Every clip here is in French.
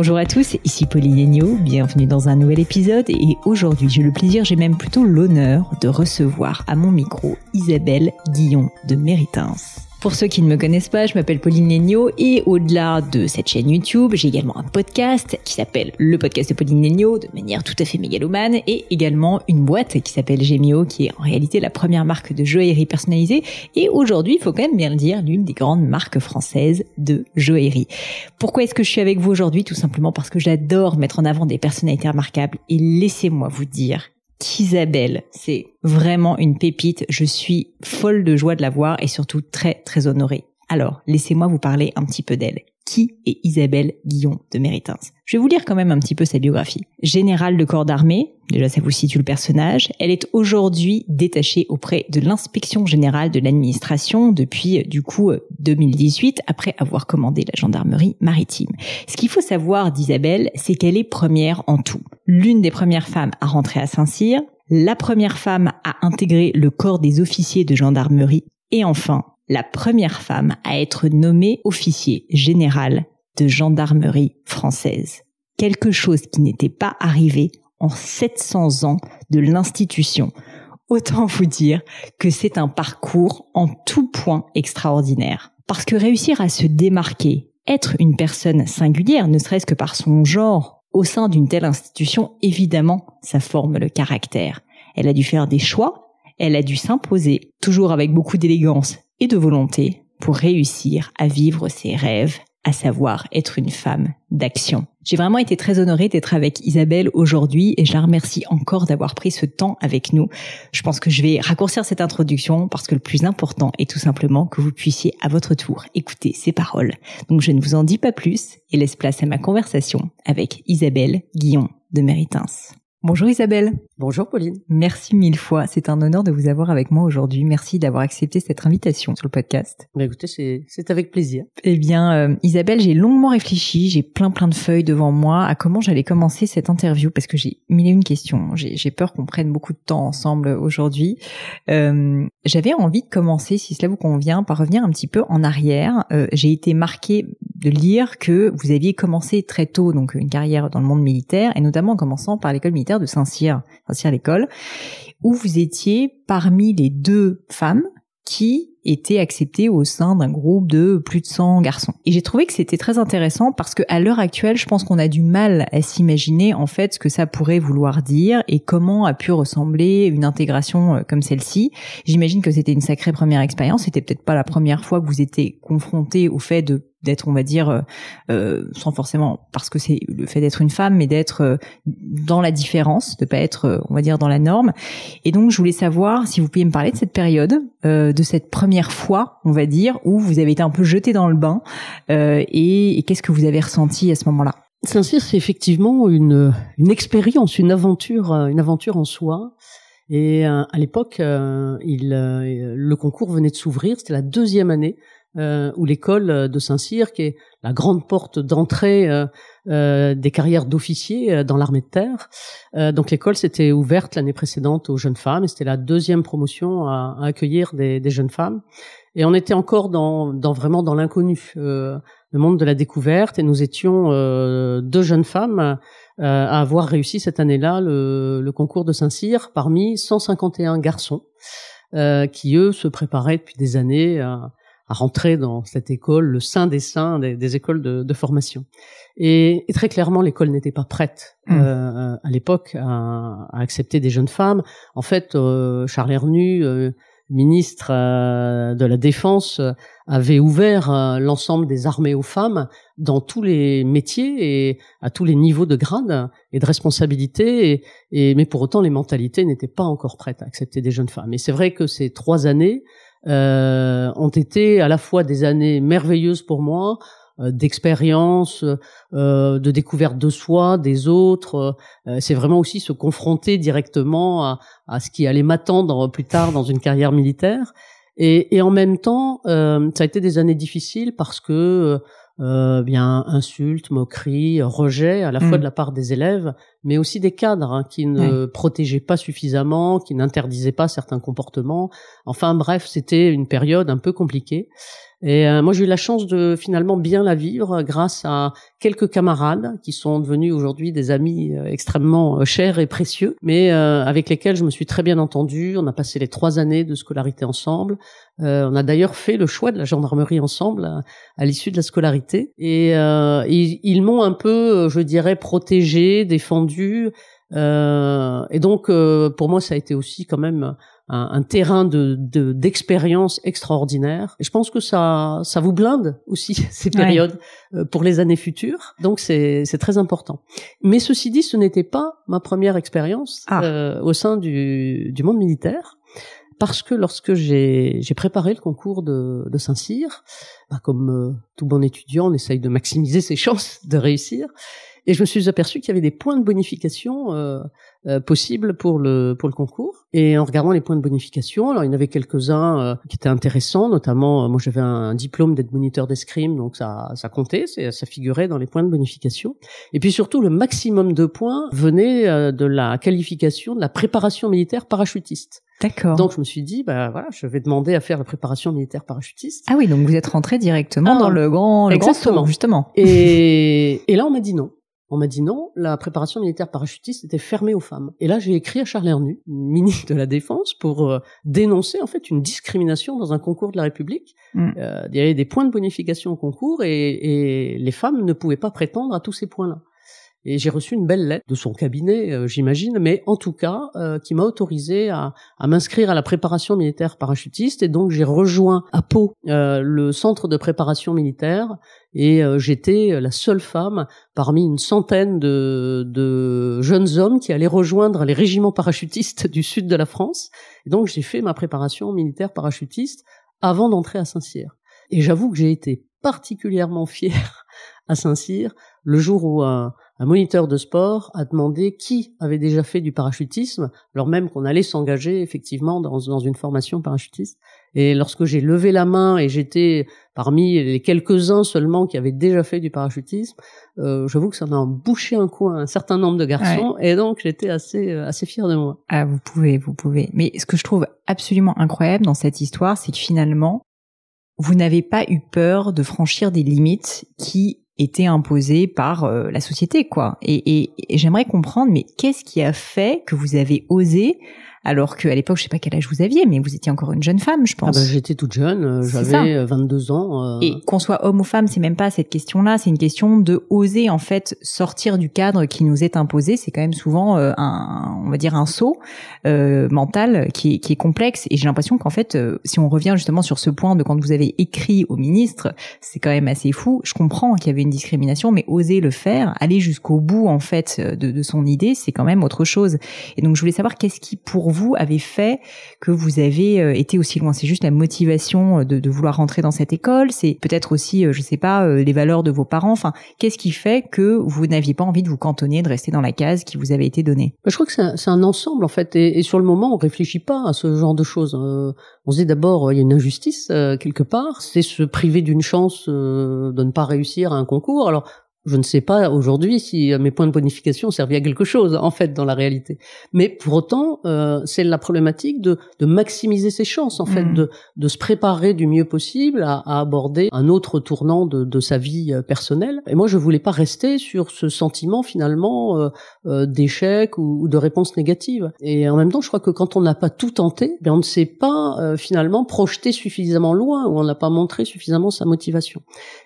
Bonjour à tous, ici Pauline Agneau, bienvenue dans un nouvel épisode et aujourd'hui j'ai le plaisir, j'ai même plutôt l'honneur de recevoir à mon micro Isabelle Guillon de Méritins. Pour ceux qui ne me connaissent pas, je m'appelle Pauline Negno et au-delà de cette chaîne YouTube, j'ai également un podcast qui s'appelle le podcast de Pauline Negno de manière tout à fait mégalomane et également une boîte qui s'appelle Gemio qui est en réalité la première marque de joaillerie personnalisée. Et aujourd'hui, il faut quand même bien le dire, l'une des grandes marques françaises de joaillerie. Pourquoi est-ce que je suis avec vous aujourd'hui? Tout simplement parce que j'adore mettre en avant des personnalités remarquables. Et laissez-moi vous dire qu'Isabelle, c'est vraiment une pépite. Je suis folle de joie de la voir et surtout très très honorée. Alors, laissez-moi vous parler un petit peu d'elle. Qui est Isabelle Guillon de Méritins Je vais vous lire quand même un petit peu sa biographie. Générale de corps d'armée, déjà ça vous situe le personnage, elle est aujourd'hui détachée auprès de l'inspection générale de l'administration depuis du coup 2018 après avoir commandé la gendarmerie maritime. Ce qu'il faut savoir d'Isabelle, c'est qu'elle est première en tout. L'une des premières femmes à rentrer à Saint-Cyr, la première femme à intégrer le corps des officiers de gendarmerie et enfin la première femme à être nommée officier général de gendarmerie française. Quelque chose qui n'était pas arrivé en 700 ans de l'institution. Autant vous dire que c'est un parcours en tout point extraordinaire. Parce que réussir à se démarquer, être une personne singulière, ne serait-ce que par son genre, au sein d'une telle institution, évidemment, ça forme le caractère. Elle a dû faire des choix, elle a dû s'imposer, toujours avec beaucoup d'élégance et de volonté pour réussir à vivre ses rêves, à savoir être une femme d'action. J'ai vraiment été très honorée d'être avec Isabelle aujourd'hui et je la remercie encore d'avoir pris ce temps avec nous. Je pense que je vais raccourcir cette introduction parce que le plus important est tout simplement que vous puissiez à votre tour écouter ses paroles. Donc je ne vous en dis pas plus et laisse place à ma conversation avec Isabelle Guillon de Méritins. Bonjour Isabelle. Bonjour Pauline. Merci mille fois. C'est un honneur de vous avoir avec moi aujourd'hui. Merci d'avoir accepté cette invitation sur le podcast. Bah écoutez, c'est avec plaisir. Eh bien, euh, Isabelle, j'ai longuement réfléchi, j'ai plein plein de feuilles devant moi à comment j'allais commencer cette interview parce que j'ai mille et une questions. J'ai peur qu'on prenne beaucoup de temps ensemble aujourd'hui. Euh, J'avais envie de commencer, si cela vous convient, par revenir un petit peu en arrière. Euh, j'ai été marquée de lire que vous aviez commencé très tôt donc une carrière dans le monde militaire et notamment en commençant par l'école militaire de Saint-Cyr, Saint-Cyr l'école, où vous étiez parmi les deux femmes qui étaient acceptées au sein d'un groupe de plus de 100 garçons. Et j'ai trouvé que c'était très intéressant parce que à l'heure actuelle, je pense qu'on a du mal à s'imaginer en fait ce que ça pourrait vouloir dire et comment a pu ressembler une intégration euh, comme celle-ci. J'imagine que c'était une sacrée première expérience. C'était peut-être pas la première fois que vous étiez confronté au fait de d'être on va dire euh, euh, sans forcément parce que c'est le fait d'être une femme mais d'être euh, dans la différence de pas être on va dire dans la norme. Et donc je voulais savoir si vous pouviez me parler de cette période de cette première fois on va dire où vous avez été un peu jeté dans le bain et, et qu'est-ce que vous avez ressenti à ce moment-là? Saint-Cyr c'est effectivement une une expérience une aventure une aventure en soi. Et à l'époque il le concours venait de s'ouvrir. C'était la deuxième année euh, où l'école euh, de Saint-Cyr, qui est la grande porte d'entrée euh, des carrières d'officiers dans l'armée de terre. donc l'école s'était ouverte l'année précédente aux jeunes femmes et c'était la deuxième promotion à, accueillir des, des, jeunes femmes. Et on était encore dans, dans vraiment dans l'inconnu, le monde de la découverte. Et nous étions deux jeunes femmes à avoir réussi cette année-là le, le, concours de Saint-Cyr parmi 151 garçons qui eux se préparaient depuis des années à rentrer dans cette école, le sein des saints des, écoles de, de, formation. Et, très clairement, l'école n'était pas prête mmh. euh, à l'époque à, à, accepter des jeunes femmes. En fait, euh, Charles Hernu, euh, ministre de la Défense, avait ouvert l'ensemble des armées aux femmes dans tous les métiers et à tous les niveaux de grade et de responsabilité. Et, et mais pour autant, les mentalités n'étaient pas encore prêtes à accepter des jeunes femmes. Et c'est vrai que ces trois années euh, ont été à la fois des années merveilleuses pour moi, euh, d'expérience, euh, de découverte de soi, des autres. Euh, c'est vraiment aussi se confronter directement à, à ce qui allait m'attendre plus tard dans une carrière militaire. Et, et en même temps, ça a été des années difficiles parce que euh, bien insultes, moqueries, rejets à la fois mm. de la part des élèves, mais aussi des cadres hein, qui ne protégeaient pas suffisamment, qui n'interdisaient pas certains comportements. Enfin bref, c'était une période un peu compliquée. Et euh, moi, j'ai eu la chance de finalement bien la vivre grâce à quelques camarades qui sont devenus aujourd'hui des amis euh, extrêmement euh, chers et précieux, mais avec lesquels je me suis très bien entendu. On a passé les trois années de scolarité ensemble. on a d'ailleurs fait le choix de la gendarmerie ensemble à, l'issue de la scolarité. Et ils, ils m'ont un peu, je dirais, protégé, défendu. et donc, pour moi, ça a été aussi quand même un, un terrain de d'expérience extraordinaire. Et je pense que ça ça vous blinde aussi ces périodes euh, pour les années futures. Donc c'est c'est très important. Mais ceci dit, ce n'était pas ma première expérience ah. euh, au sein du du monde militaire. Parce que lorsque j'ai préparé le concours de, de Saint-Cyr, bah comme euh, tout bon étudiant, on essaye de maximiser ses chances de réussir. Et je me suis aperçu qu'il y avait des points de bonification euh, euh, possibles pour le pour le concours. Et en regardant les points de bonification, alors il y en avait quelques-uns euh, qui étaient intéressants, notamment moi j'avais un, diplôme d'être moniteur d'escrime, donc ça ça comptait, ça figurait dans les points de bonification. Et puis surtout le maximum de points venait de la qualification de la préparation militaire parachutiste. D'accord. Donc je me suis dit, bah voilà, je vais demander à faire la préparation militaire parachutiste. Ah oui, donc vous êtes rentré directement ah, dans le grand, le exactement. grand justement. Et, et là on m'a dit non. On m'a dit non, la préparation militaire parachutiste était fermée aux femmes. Et là, j'ai écrit à Charles Hernu, ministre de la Défense, pour euh, dénoncer en fait une discrimination dans un concours de la République. Mm. Euh, il y avait des points de bonification au concours et, et les femmes ne pouvaient pas prétendre à tous ces points-là. Et j'ai reçu une belle lettre de son cabinet, euh, j'imagine, mais en tout cas, euh, qui m'a autorisé à, à m'inscrire à la préparation militaire parachutiste. Et donc, j'ai rejoint à Pau euh, le centre de préparation militaire. Et j'étais la seule femme parmi une centaine de, de jeunes hommes qui allaient rejoindre les régiments parachutistes du sud de la France. Et donc, j'ai fait ma préparation militaire parachutiste avant d'entrer à Saint-Cyr. Et j'avoue que j'ai été particulièrement fière à Saint-Cyr le jour où un, un moniteur de sport a demandé qui avait déjà fait du parachutisme, alors même qu'on allait s'engager effectivement dans, dans, une formation parachutiste. Et lorsque j'ai levé la main et j'étais parmi les quelques-uns seulement qui avaient déjà fait du parachutisme, euh, j'avoue que ça m'a bouché un coin un certain nombre de garçons, et donc j'étais assez euh, assez fier de moi. Ah, vous pouvez, vous pouvez. Mais ce que je trouve absolument incroyable dans cette histoire, c'est que finalement, vous n'avez pas eu peur de franchir des limites qui été imposé par euh, la société, quoi. Et, et j'aimerais comprendre, mais qu'est-ce qui a fait que vous avez osé alors qu'à l'époque, je sais pas quel âge vous aviez, mais vous étiez encore une jeune femme, je pense. Ah bah, j'étais toute jeune, euh, j'avais 22 euh, ans. Euh. Et qu'on soit homme ou femme, c'est même pas cette question-là, c'est une question de oser en fait sortir du cadre qui nous est imposé. C'est quand même souvent un, on va dire un saut mental qui est, qui est complexe. Et j'ai l'impression qu'en fait, si on revient justement sur ce point de quand vous avez écrit au ministre, c'est quand même assez fou. Je comprends qu'il y avait une discrimination, mais oser le faire, aller jusqu'au bout en fait de, de son idée, c'est quand même autre chose. Et donc je voulais savoir qu'est-ce qui pour vous avez fait que vous avez euh, été aussi loin? C'est juste la motivation euh, de, vouloir rentrer dans cette école C'est peut-être aussi, euh, je sais pas, les valeurs de vos parents. Enfin, qu'est-ce qui fait que vous n'aviez pas envie de vous cantonner, de rester dans la case qui vous avait été donnée? Je crois que c'est un, ensemble en fait, et, sur le moment, on réfléchit pas à ce genre de choses. on se dit d'abord, il y a une injustice quelque part, c'est se priver d'une chance de ne pas réussir à un concours. Alors Je ne sais pas aujourd'hui si mes points de bonification servaient à quelque chose, en fait, dans la réalité. Mais pour autant, euh, c'est la problématique de, de, maximiser ses chances, en fait, mm. de, de, se préparer du mieux possible à, à aborder un autre tournant de, de, sa vie euh, personnelle. Et moi, je voulais pas rester sur ce sentiment finalement euh, euh, d'échec ou, ou, de réponse négative. Et en même temps, je crois que quand on n'a pas tout tenté, bien on ne s'est pas euh, finalement projeté suffisamment loin ou on n'a pas montré suffisamment sa motivation.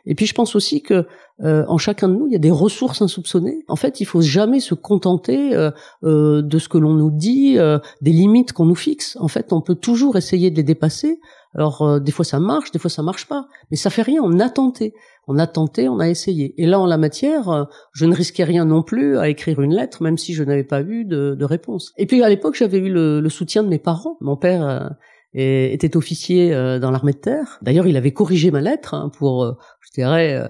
Et puis, je pense aussi que euh, en chacun de nous, il y a des ressources insoupçonnées. En fait, il faut jamais se contenter euh, euh, de ce que l'on nous dit, des limites qu'on nous fixe. En fait, on peut toujours essayer de les dépasser. Alors, des fois ça marche, des fois ça marche pas, mais ça fait rien. On a tenté, on a tenté, on a essayé. Et là, en la matière, je ne risquais rien non plus à écrire une lettre, même si je n'avais pas eu de, de, réponse. Et puis à l'époque, j'avais eu le, le, soutien de mes parents. Mon père était officier dans l'armée de terre. D'ailleurs, il avait corrigé ma lettre hein, pour, je dirais euh,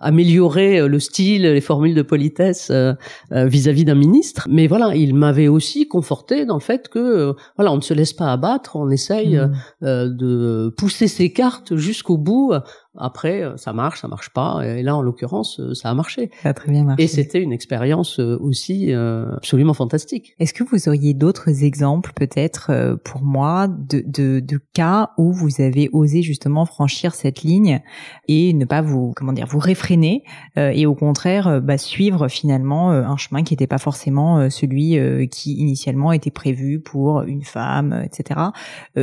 améliorer euh, le style, les formules de politesse euh, vis-à-vis d'un ministre. Mais voilà, il m'avait aussi conforté dans le fait que voilà, on ne se laisse pas abattre, on essaye mmh. de pousser ses cartes jusqu'au bout après, euh, ça marche, ça marche pas. Et là, en l'occurrence, euh, ça a marché. Ça a très bien marché. Et c'était une expérience euh, aussi absolument fantastique. Est-ce que vous auriez d'autres exemples, peut-être pour moi, de, de, de, cas où vous avez osé justement franchir cette ligne et ne pas vous, comment dire, vous réfréner et au contraire, bah, suivre finalement un chemin qui n'était pas forcément celui qui initialement était prévu pour une femme, etc.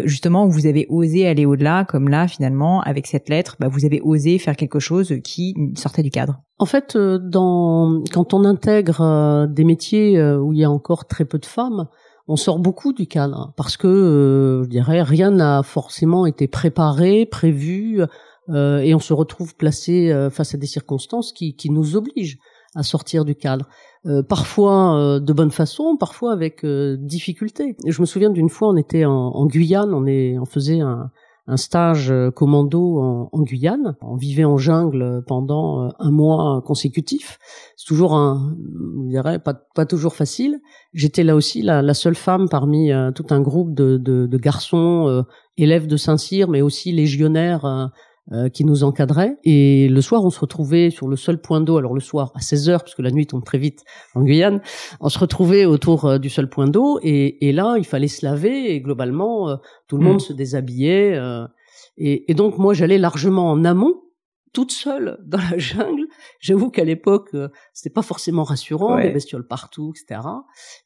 justement, où vous avez osé aller au-delà, comme là, finalement, avec cette lettre, bah, vous vous avez osé faire quelque chose qui sortait du cadre? En fait, euh, quand on intègre euh, des métiers euh, où il y a encore très peu de femmes, on sort beaucoup du cadre parce que, je dirais, rien n'a forcément été préparé, prévu, et on se retrouve placé face à des circonstances qui, nous obligent à sortir du cadre. parfois de bonne façon, parfois avec difficulté. Je me souviens d'une fois, on était en, Guyane, on faisait un, un stage euh, commando en, en, Guyane. On vivait en jungle pendant euh, un mois consécutif. C'est toujours un, je dirais, pas, pas toujours facile. J'étais là aussi la, la, seule femme parmi euh, tout un groupe de, de, de garçons élèves de Saint-Cyr, mais aussi légionnaires euh, qui nous encadrait. Et le soir, on se retrouvait sur le seul point d'eau. Alors le soir, à 16 heures, puisque la nuit tombe très vite en Guyane, on se retrouvait autour euh, du seul point d'eau. Et, et, là, il fallait se laver. Et globalement, euh, tout le monde mm. se déshabillait. Et, et, donc, moi, j'allais largement en amont toute seule dans la jungle. J'avoue qu'à l'époque, euh, c'était pas forcément rassurant, ouais. des bestioles partout, etc.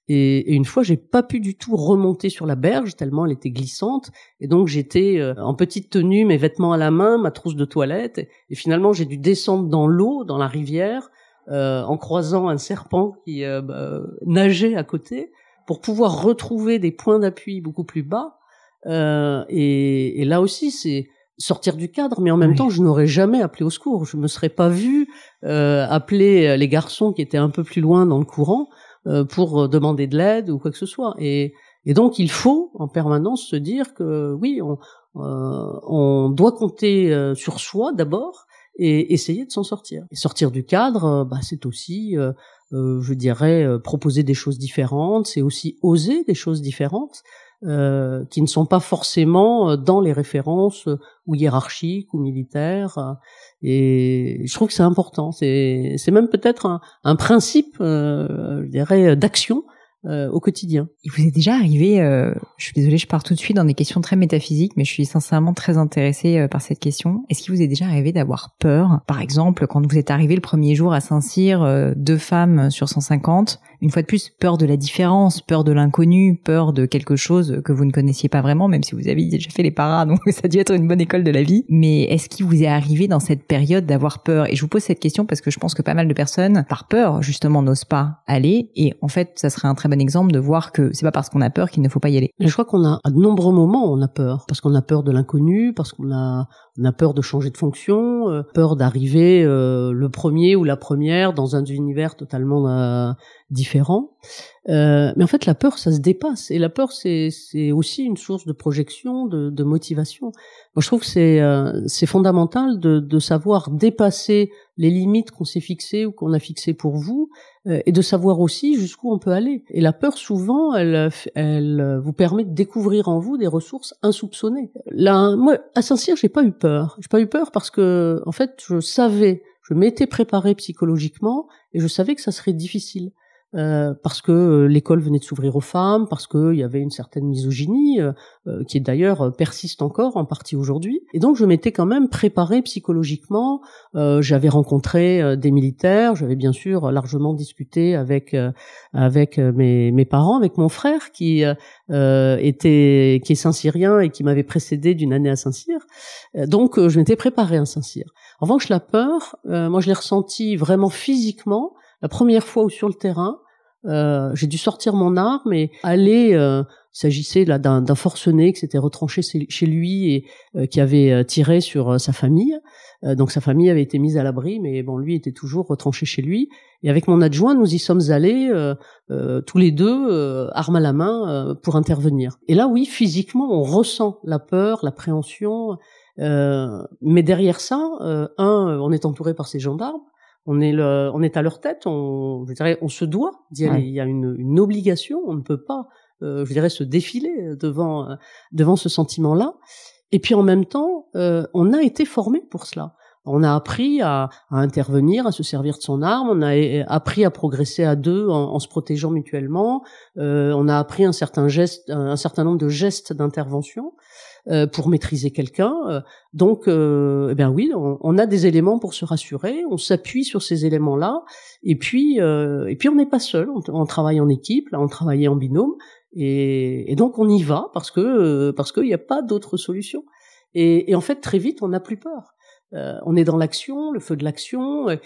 Et, et une fois, j'ai pas pu du tout remonter sur la berge tellement elle était glissante. Et donc j'étais euh, en petite tenue, mes vêtements à la main, ma trousse de toilette. Et, finalement, j'ai dû descendre dans l'eau, dans la rivière, euh, en croisant un serpent qui euh, bah, nageait à côté, pour pouvoir retrouver des points d'appui beaucoup plus bas. Et, et là aussi, c'est sortir du cadre, mais en même temps, je n'aurais jamais appelé au secours. Je me serais pas vu euh, appeler euh, les garçons qui étaient un peu plus loin dans le courant euh, pour demander de l'aide ou quoi que ce soit. Et, et, donc, il faut en permanence se dire que oui, on, euh, on doit compter euh, sur soi d'abord et essayer de s'en sortir. Et sortir du cadre, euh, bah, c'est aussi, je dirais, proposer des choses différentes, c'est aussi oser des choses différentes. Euh, qui ne sont pas forcément euh, dans les références euh, ou hiérarchiques ou militaires. Et je trouve que c'est important. C'est, c'est même peut-être un, principe, euh, je dirais, d'action euh, au quotidien. Il vous est déjà arrivé, euh, je suis désolée, je pars tout de suite dans des questions très métaphysiques, mais je suis sincèrement très intéressée euh, par cette question. Est-ce qu'il vous est déjà arrivé d'avoir peur? Par exemple, quand vous êtes arrivé le premier jour à Saint-Cyr, deux femmes sur 150, une fois de plus, peur de la différence, peur de l'inconnu, peur de quelque chose que vous ne connaissiez pas vraiment, même si vous avez déjà fait les paras, donc ça a dû être une bonne école de la vie. Mais est-ce qu'il vous est arrivé dans cette période d'avoir peur? Et je vous pose cette question parce que je pense que pas mal de personnes, par peur, justement, n'osent pas aller. Et en fait, ça serait un très bon exemple de voir que c'est pas parce qu'on a peur qu'il ne faut pas y aller. je crois qu'on a à de nombreux moments on a peur parce qu'on a peur de l'inconnu, parce qu'on a on a peur de changer de fonction, euh, peur d'arriver euh, le premier ou la première dans un univers totalement euh, différent. Euh, mais en fait, la peur, ça se dépasse. Et la peur, c'est aussi une source de projection, de, de motivation. Moi, je trouve que c'est euh, fondamental de, de, savoir dépasser les limites qu'on s'est fixées ou qu'on a fixées pour vous, euh, et de savoir aussi jusqu'où on peut aller. Et la peur, souvent, elle, elle vous permet de découvrir en vous des ressources insoupçonnées. Là, moi, à Saint-Cyr, j'ai pas eu peur. J'ai pas eu peur parce que, en fait, je savais je m'étais préparé psychologiquement et je savais que ça serait difficile. Euh, parce que euh, l'école venait de s'ouvrir aux femmes, parce qu'il y avait une certaine misogynie, euh, qui d'ailleurs persiste encore en partie aujourd'hui. Et donc je m'étais quand même préparé psychologiquement. j'avais rencontré des militaires, j'avais bien sûr largement discuté avec avec mes, mes parents, avec mon frère qui était qui est Saint-Cyrien et qui m'avait précédé d'une année à Saint-Cyr. donc je m'étais préparé à Saint-Cyr. En revanche, la peur, moi je l'ai ressentie vraiment physiquement la première fois où sur le terrain, euh, j'ai dû sortir mon arme et aller. Euh, il s'agissait là d'un, forcené qui s'était retranché chez lui et euh, qui avait tiré sur sa famille. donc sa famille avait été mise à l'abri, mais bon, lui était toujours retranché chez lui. Et avec mon adjoint, nous y sommes allés tous les deux, armes à la main, pour intervenir. Et là, oui, physiquement, on ressent la peur, l'appréhension. mais derrière ça, un, on est entouré par ces gendarmes on est le, on est à leur tête, on, je dirais, on se doit d'y aller. Il y a une, une, obligation, on ne peut pas, euh, je dirais, se défiler devant, euh, devant ce sentiment-là. Et puis en même temps, euh, on a été formé pour cela. On a appris à, intervenir, à se servir de son arme. On a appris à progresser à deux en, se protégeant mutuellement. Euh, on a appris un certain geste, un nombre de gestes d'intervention. Euh, pour maîtriser quelqu'un. Euh, donc, euh, eh bien oui, on, a des éléments pour se rassurer. On s'appuie sur ces éléments-là. Et puis, et puis on n'est pas seul. On, travaille en équipe. On travaille en binôme. Et, donc on y va parce que parce qu'il n'y a pas d'autre solution. Et, en fait, très vite, on n'a plus peur. On est dans l'action, le feu de l'action, et,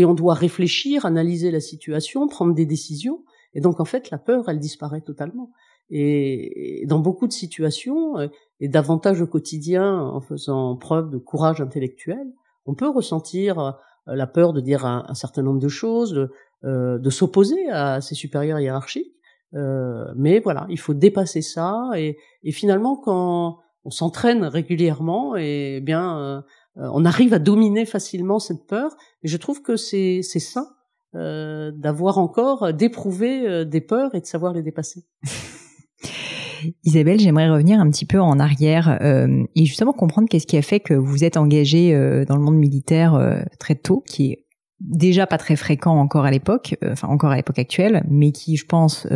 et, on doit réfléchir, analyser la situation, prendre des décisions. Et donc, en fait, la peur, elle disparaît totalement. Et dans beaucoup de situations, euh, et davantage au quotidien, en faisant preuve de courage intellectuel, on peut ressentir euh, la peur de dire un, certain nombre de choses, de, euh, de s'opposer à ses supérieurs hiérarchiques. Euh, mais voilà, il faut dépasser ça. Et, et finalement, quand on s'entraîne régulièrement, et eh bien, on arrive à dominer facilement cette peur. Et je trouve que c'est c'est sain d'avoir encore d'éprouver des peurs et de savoir les dépasser. Isabelle, j'aimerais revenir un petit peu en arrière euh, et justement comprendre qu'est-ce qui a fait que vous êtes engagée euh, dans le monde militaire euh, très tôt, qui est déjà pas très fréquent encore à l'époque, enfin encore à l'époque actuelle, mais qui, je pense,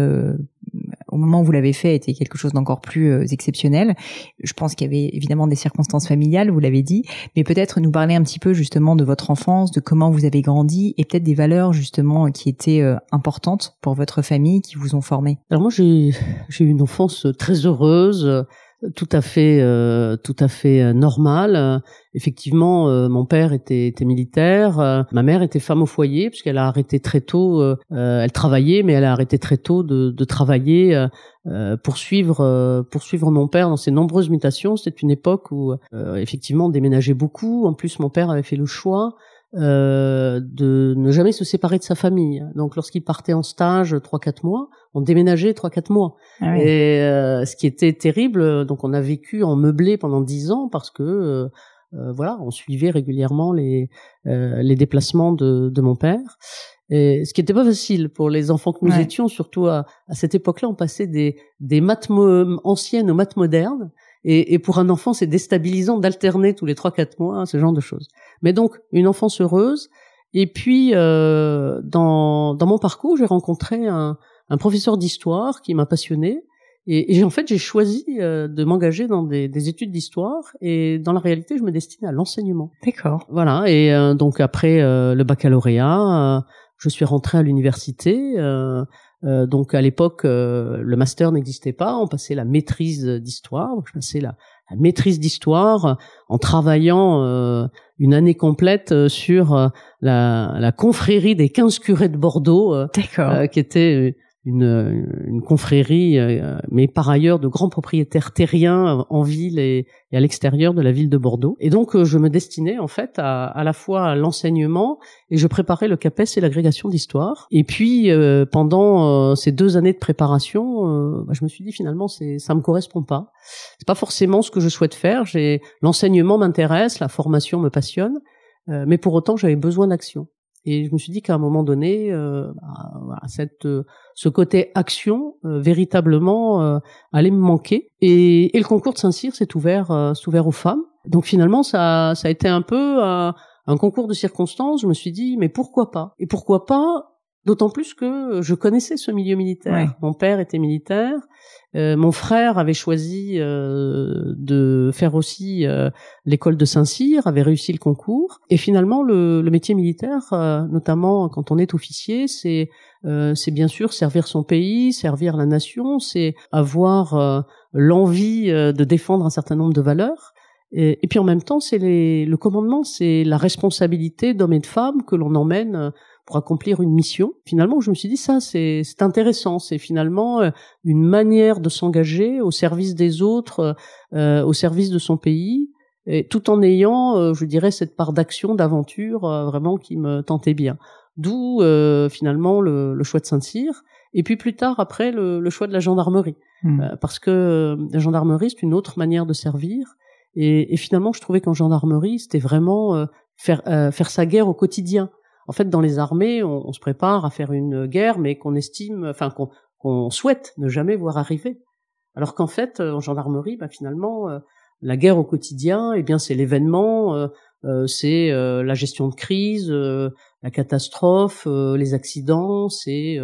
au moment où vous l'avez fait, était quelque chose d'encore plus euh, exceptionnel. Je pense qu'il y avait évidemment des circonstances familiales, vous l'avez dit, mais peut-être nous parler un petit peu justement de votre enfance, de comment vous avez grandi et peut-être des valeurs justement qui étaient euh, importantes pour votre famille, qui vous ont formé. Alors moi, j'ai eu une enfance très heureuse tout à fait euh, tout à fait euh, normal. effectivement, euh, mon père était, était militaire, ma mère était femme au foyer puisqu'elle a arrêté très tôt. elle travaillait, mais elle a arrêté très tôt de, de travailler pour suivre pour suivre mon père dans ses nombreuses mutations. C'était une époque où effectivement on déménageait beaucoup. En plus, mon père avait fait le choix euh, de ne jamais se séparer de sa famille. Donc lorsqu'il partait en stage trois quatre mois, on déménageait trois quatre mois. Ah Et euh, ce qui était terrible, donc on a vécu en meublé pendant dix ans parce que euh, voilà, on suivait régulièrement les les déplacements de, de mon père. Et ce qui n'était pas facile pour les enfants que nous étions, surtout à, à cette époque-là, on passait des des maths anciennes aux maths modernes. Et, et, pour un enfant, c'est déstabilisant d'alterner tous les trois quatre mois ce genre de choses. Mais donc une enfance heureuse. Et puis euh, dans dans mon parcours, j'ai rencontré un, un professeur d'histoire qui m'a passionné. Et, et, en fait, j'ai choisi euh, de m'engager dans des, des études d'histoire. Et dans la réalité, je me destinais à l'enseignement. D'accord. Voilà. Et euh, donc après euh, le baccalauréat, je suis rentré à l'université. Euh, donc à l'époque, euh, le master n'existait pas. On passait la maîtrise d'histoire. Je passais la, la maîtrise d'histoire en travaillant euh, une année complète sur la, la, confrérie des 15 curés de Bordeaux, qui était une, une confrérie, euh, mais par ailleurs de grands propriétaires terriens en ville et, à l'extérieur de la ville de Bordeaux. Et donc euh, je me destinais en fait à, à la fois à l'enseignement et je préparais le CAPES et l'agrégation d'histoire. Et puis euh, pendant ces deux années de préparation, bah, je me suis dit finalement c'est ça me correspond pas. C'est pas forcément ce que je souhaite faire. J'ai l'enseignement m'intéresse, la formation me passionne, mais pour autant j'avais besoin d'action. Et je me suis dit qu'à un moment donné, euh, bah, cette, euh, ce côté action euh, véritablement euh, allait me manquer. Et, et, le concours de Saint-Cyr s'est ouvert, s'est ouvert aux femmes. Donc finalement, ça, ça a été un peu un un concours de circonstances, je me suis dit mais pourquoi pas? Et pourquoi pas D'autant plus que je connaissais ce milieu militaire. Mon père était militaire. Euh, mon frère avait choisi euh, de faire aussi euh, l'école de Saint-Cyr, avait réussi le concours. Et finalement, le, le métier militaire, notamment quand on est officier, c'est c'est bien sûr servir son pays, servir la nation, c'est avoir l'envie de défendre un certain nombre de valeurs. Et, et puis en même temps, c'est le commandement, c'est la responsabilité d'hommes et de femmes que l'on emmène pour accomplir une mission. Finalement, je me suis dit ça, c'est intéressant. C'est finalement euh, une manière de s'engager au service des autres, euh, au service de son pays, et tout en ayant, euh, je dirais, cette part d'action, d'aventure, vraiment qui me tentait bien. D'où finalement le, le, choix de Saint-Cyr. Et puis plus tard, après, le, le choix de la gendarmerie, mmh. parce que la gendarmerie c'est une autre manière de servir. Et, et finalement, je trouvais qu'en gendarmerie, c'était vraiment faire faire sa guerre au quotidien en fait, dans les armées, on, se prépare à faire une guerre, mais qu'on estime, enfin qu'on souhaite ne jamais voir arriver. Alors qu'en fait, euh, en gendarmerie, bah, finalement, euh, la guerre au quotidien, eh bien, c'est l'événement, euh, c'est la gestion de crise, la catastrophe, les accidents, c'est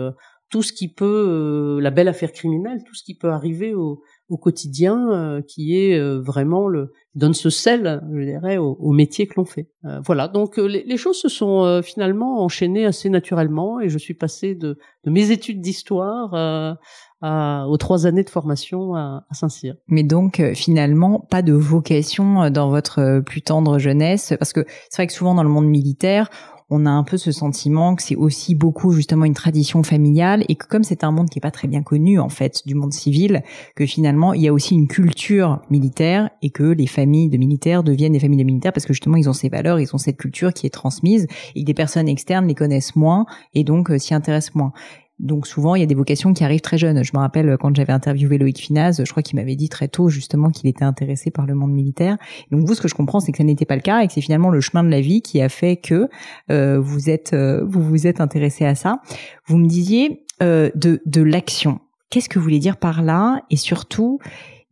tout ce qui peut, la belle affaire criminelle, tout ce qui peut arriver au, au quotidien euh, qui est euh, vraiment le donne ce sel, je dirais, au, métier que l'on fait. Euh, voilà, donc les, choses se sont finalement enchaînées assez naturellement et je suis passé de, de mes études d'histoire aux trois années de formation à, à Saint-Cyr. Mais donc finalement pas de vocation dans votre plus tendre jeunesse, parce que c'est vrai que souvent dans le monde militaire on a un peu ce sentiment que c'est aussi beaucoup justement une tradition familiale et que comme c'est un monde qui est pas très bien connu en fait du monde civil, que finalement il y a aussi une culture militaire et que les familles de militaires deviennent des familles de militaires parce que justement ils ont ces valeurs, ils ont cette culture qui est transmise et que des personnes externes les connaissent moins et donc euh, s'y intéressent moins. Donc souvent, il y a des vocations qui arrivent très jeunes. Je me rappelle euh, quand j'avais interviewé Loïc Finaz, je crois qu'il m'avait dit très tôt justement qu'il était intéressé par le monde militaire. Donc vous, ce que je comprends, c'est que ça n'était pas le cas et que c'est finalement le chemin de la vie qui a fait que euh, vous êtes euh, vous vous êtes intéressé à ça. Vous me disiez de de l'action. Qu'est-ce que vous voulez dire par là? Et surtout,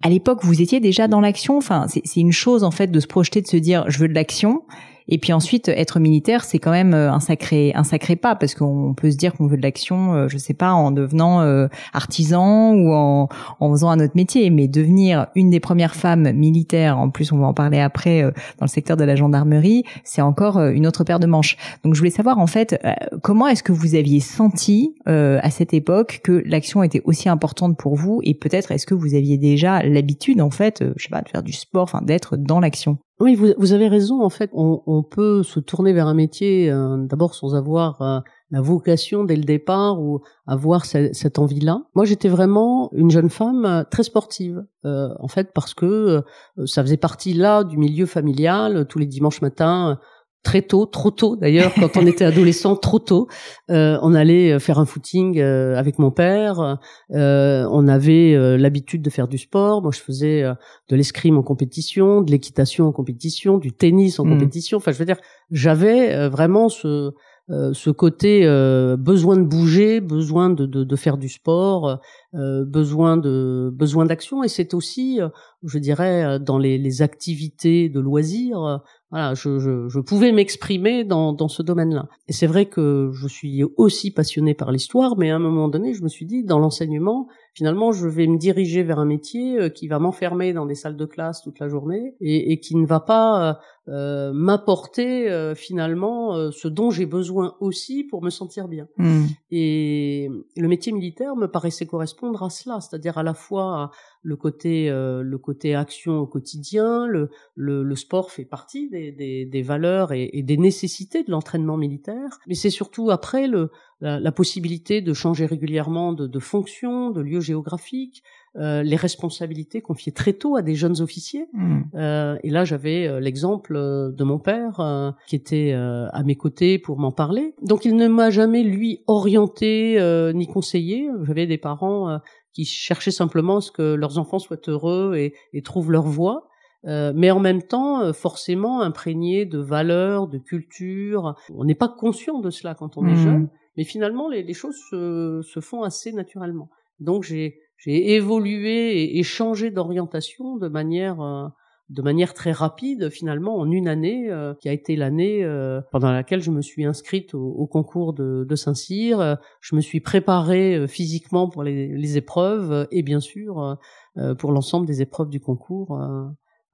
à l'époque, vous étiez déjà dans l'action? Enfin, c'est une chose en fait de se projeter, de se dire je veux de l'action. Et puis ensuite, être militaire, c'est quand même euh, un sacré un sacré pas parce qu'on peut se dire qu'on veut de l'action, euh, je sais pas, en devenant euh, artisan ou en, en faisant un autre métier, mais devenir une des premières femmes militaires, en plus on va en parler après dans le secteur de la gendarmerie, c'est encore une autre paire de manches. Donc je voulais savoir en fait comment est-ce que vous aviez senti à cette époque que l'action était aussi importante pour vous et peut-être est-ce que vous aviez déjà l'habitude en fait, je sais pas, de faire du sport, enfin d'être dans l'action? Oui, vous, vous, avez raison. En fait, on, peut se tourner vers un métier euh, d'abord sans avoir euh, la vocation dès le départ ou avoir cette, envie-là. Moi, j'étais vraiment une jeune femme euh, très sportive, en fait, parce que ça faisait partie là du milieu familial. Tous les dimanches matins, très tôt, trop tôt d'ailleurs, quand on était adolescent, trop tôt. Euh, on allait euh, faire un footing euh, avec mon père. Euh, on avait euh, l'habitude de faire du sport. Moi, je faisais de l'escrime en compétition, de l'équitation en compétition, du tennis en mmh. compétition. Enfin, je veux dire, j'avais vraiment ce ce côté besoin de bouger, besoin de, de, de faire du sport, besoin de besoin d'action, et c'est aussi, je dirais, dans les, les activités de loisirs, voilà, je, je, je pouvais m'exprimer dans, dans ce domaine-là. Et c'est vrai que je suis aussi passionné par l'histoire, mais à un moment donné, je me suis dit, dans l'enseignement, finalement, je vais me diriger vers un métier euh, qui va m'enfermer dans des salles de classe toute la journée et, et qui ne va pas euh, euh m'apporter euh, finalement ce dont j'ai besoin aussi pour me sentir bien. Hmm. Et le métier militaire me paraissait correspondre à cela, c'est-à-dire à la fois le côté le côté action au quotidien, le, le, le sport fait partie des, des, des valeurs et, et, des nécessités de l'entraînement militaire, mais c'est surtout après le la, possibilité de changer régulièrement de, de fonction, de lieu géographique, euh, les responsabilités confiées très tôt à des jeunes officiers. Hmm. Euh, et là, j'avais euh, l'exemple euh, de mon père euh, qui était à mes côtés pour m'en parler. Donc, il ne m'a jamais lui orienté ni conseillé. J'avais des parents qui cherchaient simplement ce que leurs enfants soient heureux et, et trouvent leur voie. Euh, mais en même temps forcément imprégné de valeurs, de culture. On n'est pas conscient de cela quand on est hmm. jeune, mais finalement, les, les choses se, se, font assez naturellement. Donc j'ai évolué et, changé d'orientation de manière euh, de manière très rapide, finalement, en une année, euh, qui a été l'année euh, pendant laquelle je me suis inscrite au, concours de, de Saint-Cyr. Je me suis préparée euh, physiquement pour les, les, épreuves et bien sûr pour l'ensemble des épreuves du concours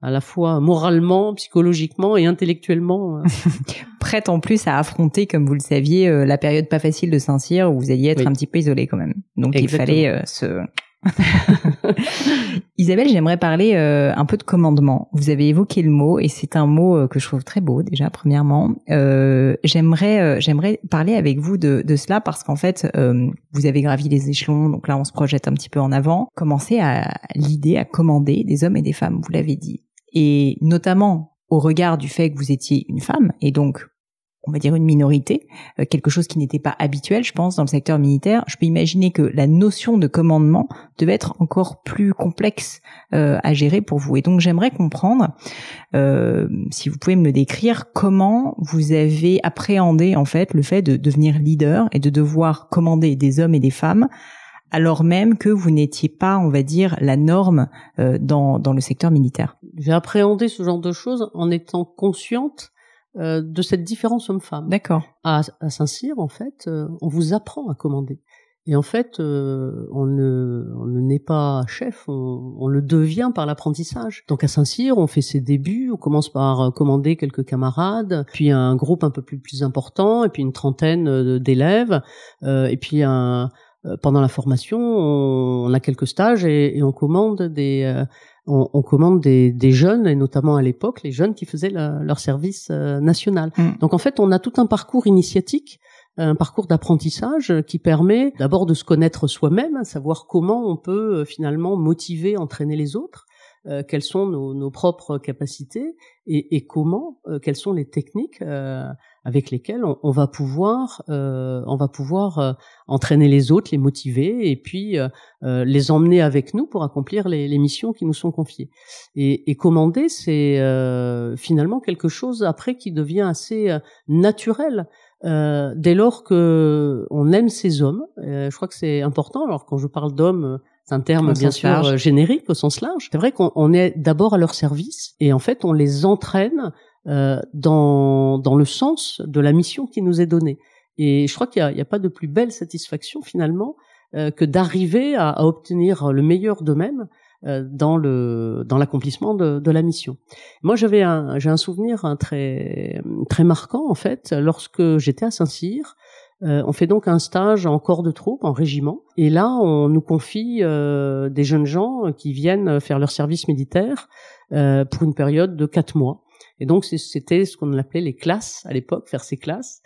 à la fois moralement, psychologiquement et intellectuellement. Prête en plus à affronter, comme vous le saviez, la période pas facile de Saint-Cyr où vous alliez être un petit peu isolé quand même. Donc il fallait se Isabelle, j'aimerais parler euh, un peu de commandement. Vous avez évoqué le mot et c'est un mot euh, que je trouve très beau déjà premièrement. Euh, j'aimerais j'aimerais parler avec vous de, de cela parce qu'en fait vous avez gravi les échelons, donc là on se projette un petit peu en avant. Commencez à l'idée à commander des hommes et des femmes, vous l'avez dit, et notamment au regard du fait que vous étiez une femme et donc on va dire une minorité, euh, quelque chose qui n'était pas habituel, je pense, dans le secteur militaire. Je peux imaginer que la notion de commandement devait être encore plus complexe euh, à gérer pour vous. Et donc j'aimerais comprendre, euh, si vous pouvez me décrire, comment vous avez appréhendé en fait le fait de devenir leader et de devoir commander des hommes et des femmes alors même que vous n'étiez pas, on va dire, la norme dans, dans le secteur militaire. J'ai appréhendé ce genre de choses en étant consciente euh, de cette différence homme-femme. D'accord. À, à Saint-Cyr, en fait, euh, on vous apprend à commander. Et en fait, euh, on ne on ne naît pas chef, on, on le devient par l'apprentissage. Donc à Saint-Cyr, on fait ses débuts, on commence par commander quelques camarades, puis un groupe un peu plus plus important, et puis une trentaine d'élèves, et puis un pendant la formation, on, a quelques stages et, et on commande des, on, on commande des, des, jeunes, et notamment à l'époque, les jeunes qui faisaient leur service euh, national. Mm. Donc en fait, on a tout un parcours initiatique, un parcours d'apprentissage qui permet d'abord de se connaître soi-même, savoir comment on peut euh, finalement motiver, entraîner les autres, euh, quelles sont nos, nos, propres capacités et, et comment, quelles sont les techniques avec lesquels on, va pouvoir, euh, on va pouvoir euh, entraîner les autres, les motiver et puis euh, les emmener avec nous pour accomplir les, les missions qui nous sont confiées. Et, et commander, c'est finalement quelque chose après qui devient assez naturel. dès lors que on aime ces hommes, je crois que c'est important. Alors quand je parle d'hommes, c'est un terme bien sûr générique au sens large. C'est vrai qu'on est d'abord à leur service et en fait on les entraîne euh, dans, dans le sens de la mission qui nous est donnée. Et je crois qu'il n'y a, a, pas de plus belle satisfaction finalement euh, que d'arriver à, à, obtenir le meilleur d'eux-mêmes euh, dans le dans l'accomplissement de, de, la mission. Moi, j'avais un j'ai un souvenir un très très marquant en fait lorsque j'étais à Saint-Cyr. Euh, on fait donc un stage en corps de troupe, en régiment, et là on nous confie euh, des jeunes gens qui viennent faire leur service militaire euh, pour une période de quatre mois. Et donc c'était ce qu'on appelait les classes à l'époque, faire ces classes.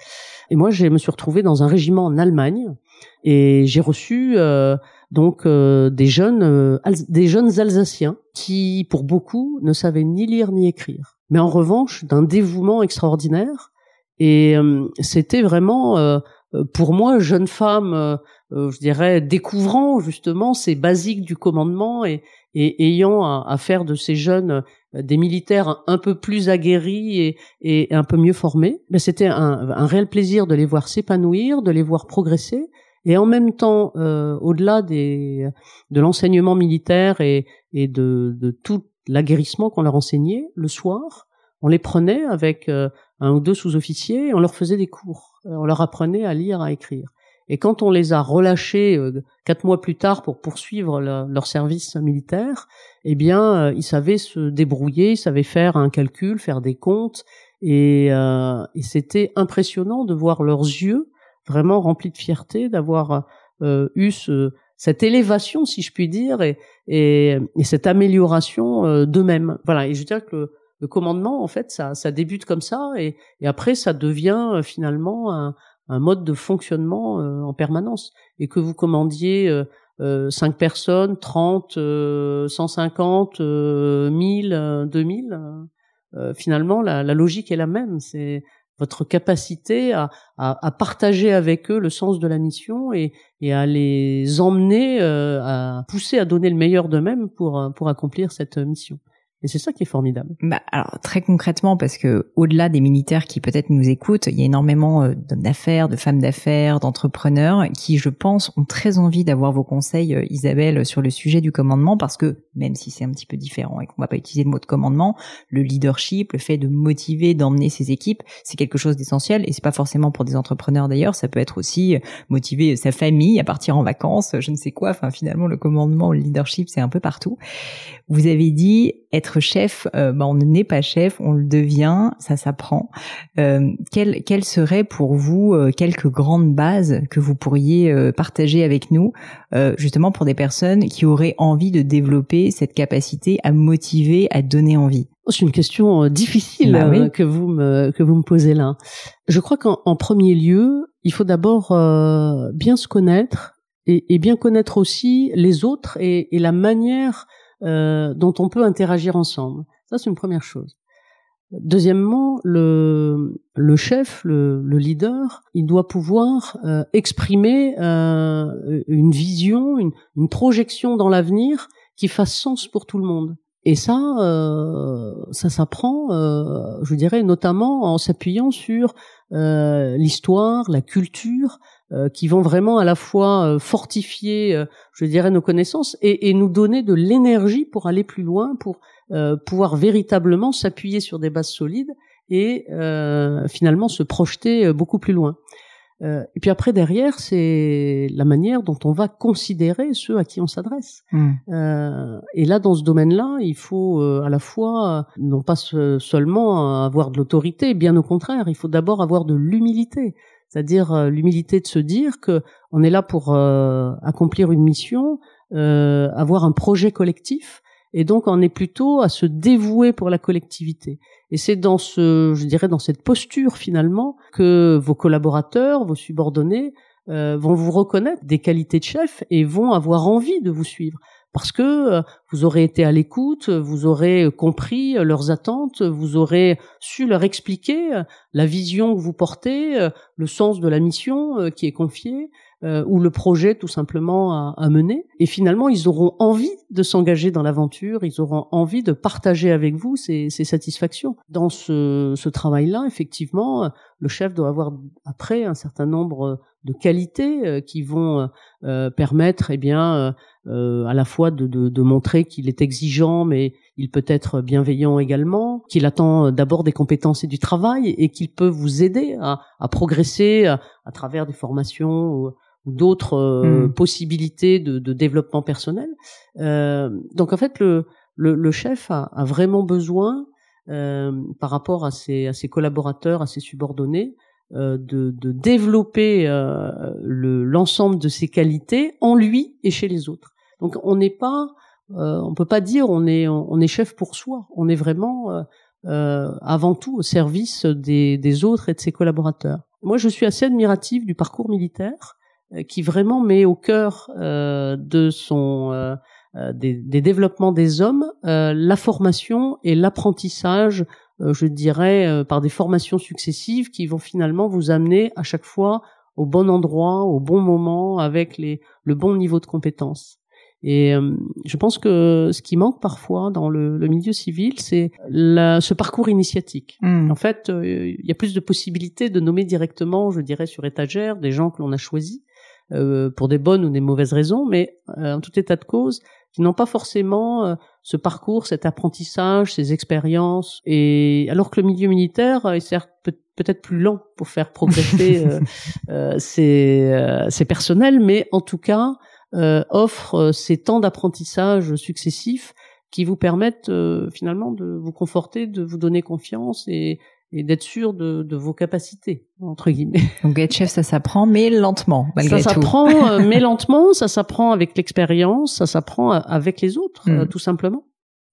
Et moi, je me suis retrouvé dans un régiment en Allemagne et j'ai reçu euh, donc euh, des jeunes euh, des jeunes Alsaciens qui, pour beaucoup, ne savaient ni lire ni écrire, mais en revanche d'un dévouement extraordinaire. Et c'était vraiment pour moi, jeune femme, je dirais, découvrant justement ces basiques du commandement et, et ayant à, faire de ces jeunes euh, des militaires un peu plus aguerris et, et un peu mieux formés, ben c'était un, un, réel plaisir de les voir s'épanouir, de les voir progresser, et en même temps, euh, au-delà de l'enseignement militaire et, et de, de tout l'aguerrissement qu'on leur enseignait, le soir, on les prenait avec euh, un ou deux sous-officiers et on leur faisait des cours. On leur apprenait à lire, à écrire. Et quand on les a relâchés euh, quatre mois plus tard pour poursuivre leur service militaire, eh bien, euh, ils savaient se débrouiller, ils savaient faire un calcul, faire des comptes, et, euh, et c'était impressionnant de voir leurs yeux vraiment remplis de fierté, d'avoir eu ce, cette élévation, si je puis dire, et, et, et cette amélioration d'eux-mêmes. Voilà. Et je dirais que le commandement, en fait, ça, ça débute comme ça, et, et après, ça devient finalement un, un mode de fonctionnement euh, en permanence et que vous commandiez euh, euh, 5 personnes, 30, 150, 1000, 2000, finalement la, la, logique est la même. C'est votre capacité à, à, à, partager avec eux le sens de la mission et, et à les emmener, euh, à pousser à donner le meilleur d'eux-mêmes pour, pour accomplir cette mission. Et c'est ça qui est formidable. Bah, alors très concrètement, parce que au-delà des militaires qui peut-être nous écoutent, il y a énormément euh, d'hommes d'affaires, de femmes d'affaires, d'entrepreneurs qui, je pense, ont très envie d'avoir vos conseils, euh, Isabelle, sur le sujet du commandement, parce que même si c'est un petit peu différent et qu'on va pas utiliser le mot de commandement, le leadership, le fait de motiver, d'emmener ses équipes, c'est quelque chose d'essentiel et c'est pas forcément pour des entrepreneurs d'ailleurs, ça peut être aussi motiver sa famille à partir en vacances, je ne sais quoi, enfin finalement le commandement, le leadership, c'est un peu partout. Vous avez dit être chef, euh, bah, on n'est pas chef, on le devient, ça s'apprend. Euh, quelles quelle seraient pour vous euh, quelques grandes bases que vous pourriez euh, partager avec nous, justement pour des personnes qui auraient envie de développer cette capacité à motiver, à donner envie? Oh, c'est une question difficile bah que vous me que vous me posez là. Je crois qu'en premier lieu, il faut d'abord bien se connaître et, et, bien connaître aussi les autres et, et la manière euh, dont on peut interagir ensemble. Ça, c'est une première chose. Deuxièmement, le, le chef, le, le leader, il doit pouvoir euh, exprimer euh, une vision, une, une, projection dans l'avenir qui fasse sens pour tout le monde. Et ça, euh, ça s'apprend, euh, je dirais, notamment en s'appuyant sur l'histoire, la culture, euh, qui vont vraiment à la fois euh, fortifier, euh, je dirais, nos connaissances et, et nous donner de l'énergie pour aller plus loin, pour pouvoir véritablement s'appuyer sur des bases solides et finalement se projeter beaucoup plus loin. et puis après derrière, c'est la manière dont on va considérer ceux à qui on s'adresse. Mmh. et là, dans ce domaine-là, il faut à la fois non pas seulement avoir de l'autorité, bien au contraire, il faut d'abord avoir de l'humilité c'est-à-dire euh, l'humilité de se dire que on est là pour euh, accomplir une mission, euh, avoir un projet collectif, et donc on est plutôt à se dévouer pour la collectivité. Et c'est dans ce, je dirais, dans cette posture finalement que vos collaborateurs, vos subordonnés vont vous reconnaître des qualités de chef et vont avoir envie de vous suivre parce que euh, vous aurez été à l'écoute, vous aurez compris euh, leurs attentes, vous aurez su leur expliquer euh, la vision que vous portez, le sens de la mission qui est confiée, ou le projet tout simplement à, mener. Et finalement, ils auront envie de s'engager dans l'aventure, ils auront envie de partager avec vous ces, satisfactions. Dans ce, ce travail-là, effectivement, le chef doit avoir après un certain nombre de qualités qui vont permettre, eh bien, euh, à la fois de, de, de montrer qu'il est exigeant, mais il peut être bienveillant également, qu'il attend d'abord des compétences et du travail, et qu'il peut vous aider à, à progresser à, travers des formations ou, d'autres euh, hmm. possibilités de, de, développement personnel. Euh, donc en fait, le, le, le chef a, a, vraiment besoin, euh, par rapport à ses, à ses collaborateurs, à ses subordonnés, euh, de, de, développer euh, l'ensemble de ses qualités en lui et chez les autres. Donc on n'est pas, euh, on peut pas dire on est on est chef pour soi. On est vraiment euh, euh, avant tout au service des, des autres et de ses collaborateurs. Moi, je suis assez admiratif du parcours militaire qui vraiment met au cœur de son des, des, développements des hommes la formation et l'apprentissage, je dirais, par des formations successives qui vont finalement vous amener à chaque fois au bon endroit, au bon moment, avec les, le bon niveau de compétence. Et euh, je pense que ce qui manque parfois dans le, le milieu civil, c'est ce parcours initiatique. Hmm. En fait, euh, il y a plus de possibilités de nommer directement, je dirais, sur étagère, des gens que l'on a choisis euh, pour des bonnes ou des mauvaises raisons, mais en tout état de cause, qui n'ont pas forcément ce parcours, cet apprentissage, ces expériences. Et alors que le milieu militaire est certes peut-être plus lent pour faire progresser euh, ses, personnels, mais en tout cas euh, offre euh, ces temps d'apprentissage successifs qui vous permettent euh, finalement de vous conforter, de vous donner confiance et, d'être sûr de, vos capacités entre guillemets. Donc être chef, ça s'apprend, mais lentement malgré tout. Ça s'apprend, mais lentement. Ça s'apprend avec l'expérience, ça s'apprend avec les autres, hmm. tout simplement.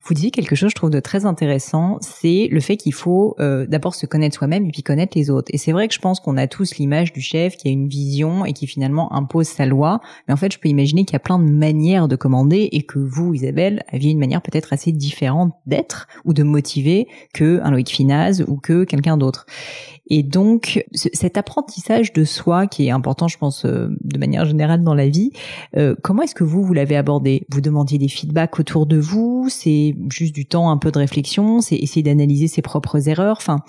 Vous disiez quelque chose, je trouve, de très intéressant, c'est le fait qu'il faut euh, d'abord se connaître soi-même et puis connaître les autres. Et c'est vrai que je pense qu'on a tous l'image du chef qui a une vision et qui finalement impose sa loi. Mais en fait, je peux imaginer qu'il y a plein de manières de commander et que vous, Isabelle, aviez une manière peut-être assez différente d'être ou de motiver que un Loïc Finaz ou que quelqu'un d'autre. Et donc, cet apprentissage de soi qui est important, je pense, euh, de manière générale dans la vie, euh, comment est-ce que vous, vous l'avez abordé? Vous demandiez des feedbacks autour de vous C'est juste du temps, un peu de réflexion C'est essayer d'analyser ses propres erreurs Enfin,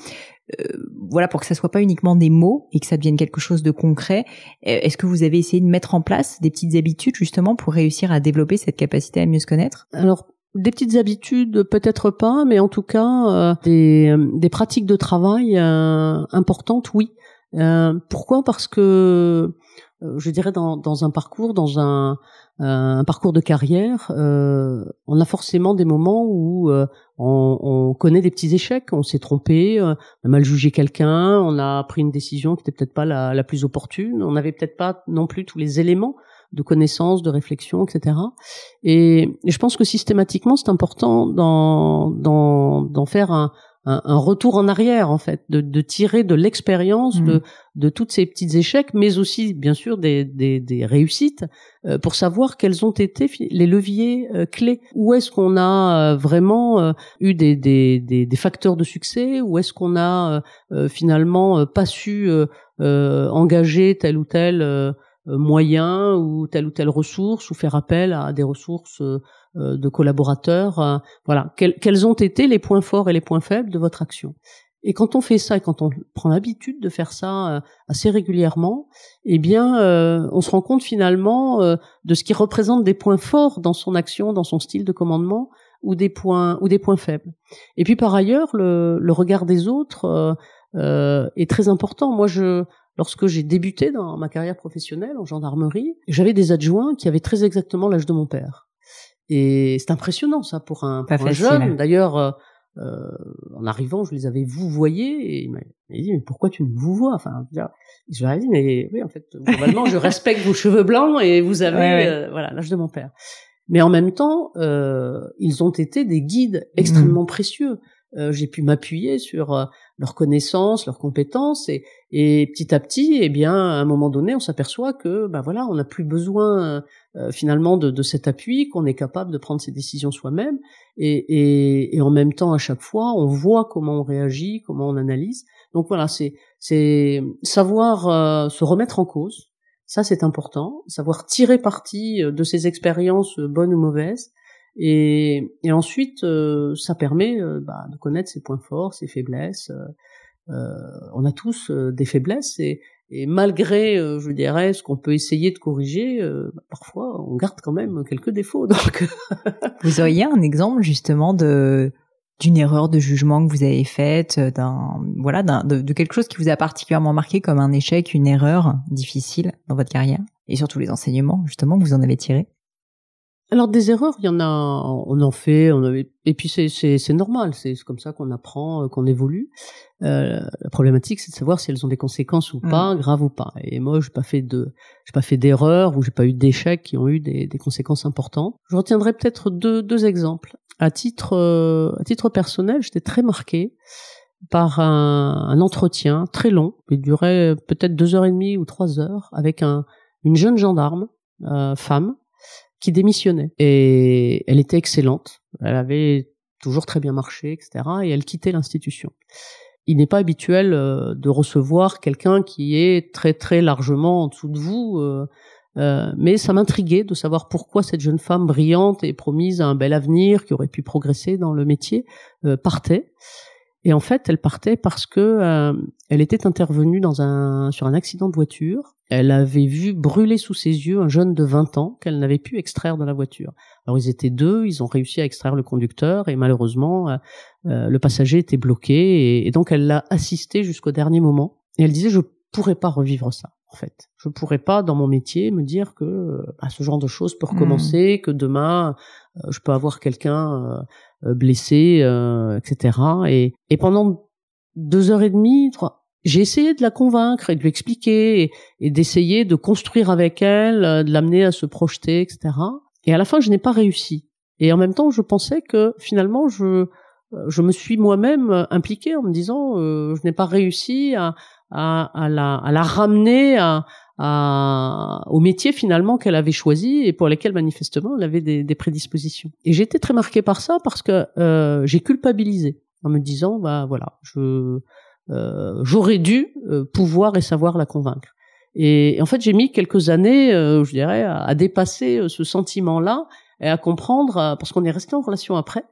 euh, voilà, pour que ça soit pas uniquement des mots et que ça devienne quelque chose de concret. Est-ce que vous avez essayé de mettre en place des petites habitudes justement pour réussir à développer cette capacité à mieux se connaître? Alors, des petites habitudes, peut-être pas, mais en tout cas des, des pratiques de travail importantes, oui. pourquoi? Parce que je dirais dans, dans un parcours, dans un, un parcours de carrière, euh, on a forcément des moments où euh, on, on, connaît des petits échecs, on s'est trompé, euh, on a mal jugé quelqu'un, on a pris une décision qui n'était peut-être pas la, la, plus opportune, on n'avait peut-être pas non plus tous les éléments de connaissance, de réflexion, etc. Et, et je pense que systématiquement, c'est important d'en faire un, un, un, retour en arrière en fait, de, de tirer de l'expérience de, mmh. de toutes ces petits échecs, mais aussi bien sûr des, des, des réussites, euh, pour savoir quels ont été les leviers euh, clés. Où est-ce qu'on a euh, vraiment eu des, des, des, des, facteurs de succès? Où est-ce qu'on a finalement pas su engager tel ou tel moyen ou telle ou telle ressource ou faire appel à des ressources euh, de collaborateurs. Euh, voilà, quels, ont été les points forts et les points faibles de votre action? Et quand on fait ça et quand on prend l'habitude de faire ça euh, assez régulièrement, eh bien, on se rend compte finalement de ce qui représente des points forts dans son action, dans son style de commandement, ou des points ou des points faibles. Et puis par ailleurs, le, le regard des autres est très important. Moi, je lorsque j'ai débuté dans ma carrière professionnelle en gendarmerie, j'avais des adjoints qui avaient très exactement l'âge de mon père. Et c'est impressionnant ça pour un, pour un jeune. D'ailleurs, euh, euh, en arrivant, je les avais vous voyez et il m'a dit mais pourquoi tu me vous vois? Enfin, je leur ai dit mais oui en fait globalement je respecte vos cheveux blancs et vous avez euh, voilà l'âge de mon père. Mais en même temps, euh, ils ont été des guides extrêmement mmh. précieux. Euh, j'ai pu m'appuyer sur euh, leurs connaissances, leurs compétences, et, et, petit à petit, eh bien, à un moment donné, on s'aperçoit que, ben voilà, on n'a plus besoin euh, finalement de, de, cet appui, qu'on est capable de prendre ses décisions soi-même, et, et, et, en même temps, à chaque fois, on voit comment on réagit, comment on analyse. Donc voilà, c'est savoir se remettre en cause. Ça, c'est important. Savoir tirer parti de ces expériences bonnes ou mauvaises et, et ensuite, euh, ça permet euh, bah, de connaître ses points forts, ses faiblesses. Euh, on a tous des faiblesses et, et malgré, je dirais, ce qu'on peut essayer de corriger, bah, parfois on garde quand même quelques défauts. Donc, vous auriez un exemple justement d'une erreur de jugement que vous avez faite, d'un voilà, d'un, de, de, quelque chose qui vous a particulièrement marqué comme un échec, une erreur difficile dans votre carrière, et surtout les enseignements justement que vous en avez tirés? Alors des erreurs, il y en a, on en fait, on avait, et puis c'est normal, c'est comme ça qu'on apprend, euh, qu'on évolue. Euh, la problématique, c'est de savoir si elles ont des conséquences ou pas, mmh. graves ou pas. Et moi, j'ai pas fait de, j'ai pas fait d'erreurs ou j'ai pas eu d'échecs qui ont eu des, des conséquences importantes. Je retiendrai peut-être deux deux exemples. À titre euh, à titre personnel, j'étais très marqué par un, un entretien très long, qui durait peut-être deux heures et demie ou trois heures, avec un une jeune gendarme euh, femme qui démissionnait. Et elle était excellente. Elle avait toujours très bien marché, etc. Et elle quittait l'institution. Il n'est pas habituel euh, de recevoir quelqu'un qui est très très largement en dessous de vous. Euh, euh, mais ça m'intriguait de savoir pourquoi cette jeune femme brillante et promise à un bel avenir, qui aurait pu progresser dans le métier, partait. Et en fait, elle partait parce que euh, elle était intervenue dans un sur un accident de voiture. Elle avait vu brûler sous ses yeux un jeune de 20 ans qu'elle n'avait pu extraire de la voiture. Alors ils étaient deux, ils ont réussi à extraire le conducteur et malheureusement euh, euh, le passager était bloqué et, et donc elle l'a assisté jusqu'au dernier moment. Et elle disait je pourrais pas revivre ça en fait. Je pourrais pas dans mon métier me dire que bah, ce genre de choses peut recommencer, mmh. que demain je peux avoir quelqu'un euh, blessée, euh, etc. Et, et pendant deux heures et demie, trois, j'ai essayé de la convaincre et de lui expliquer et, d'essayer de construire avec elle, euh, de l'amener à se projeter, etc. Et à la fin, je n'ai pas réussi. Et en même temps, je pensais que finalement, je je me suis moi-même impliquée en me disant, je n'ai pas réussi à, à, à, la, à la ramener à, à, au métier finalement qu'elle avait choisi et pour lesquels manifestement elle avait des, des prédispositions. Et été très marquée par ça parce que euh, j'ai culpabilisé en me disant bah voilà je euh, j'aurais dû euh, pouvoir et savoir la convaincre. Et, en fait j'ai mis quelques années, euh, je dirais, à, à dépasser euh, ce sentiment-là et à comprendre, euh, parce qu'on est resté en relation après,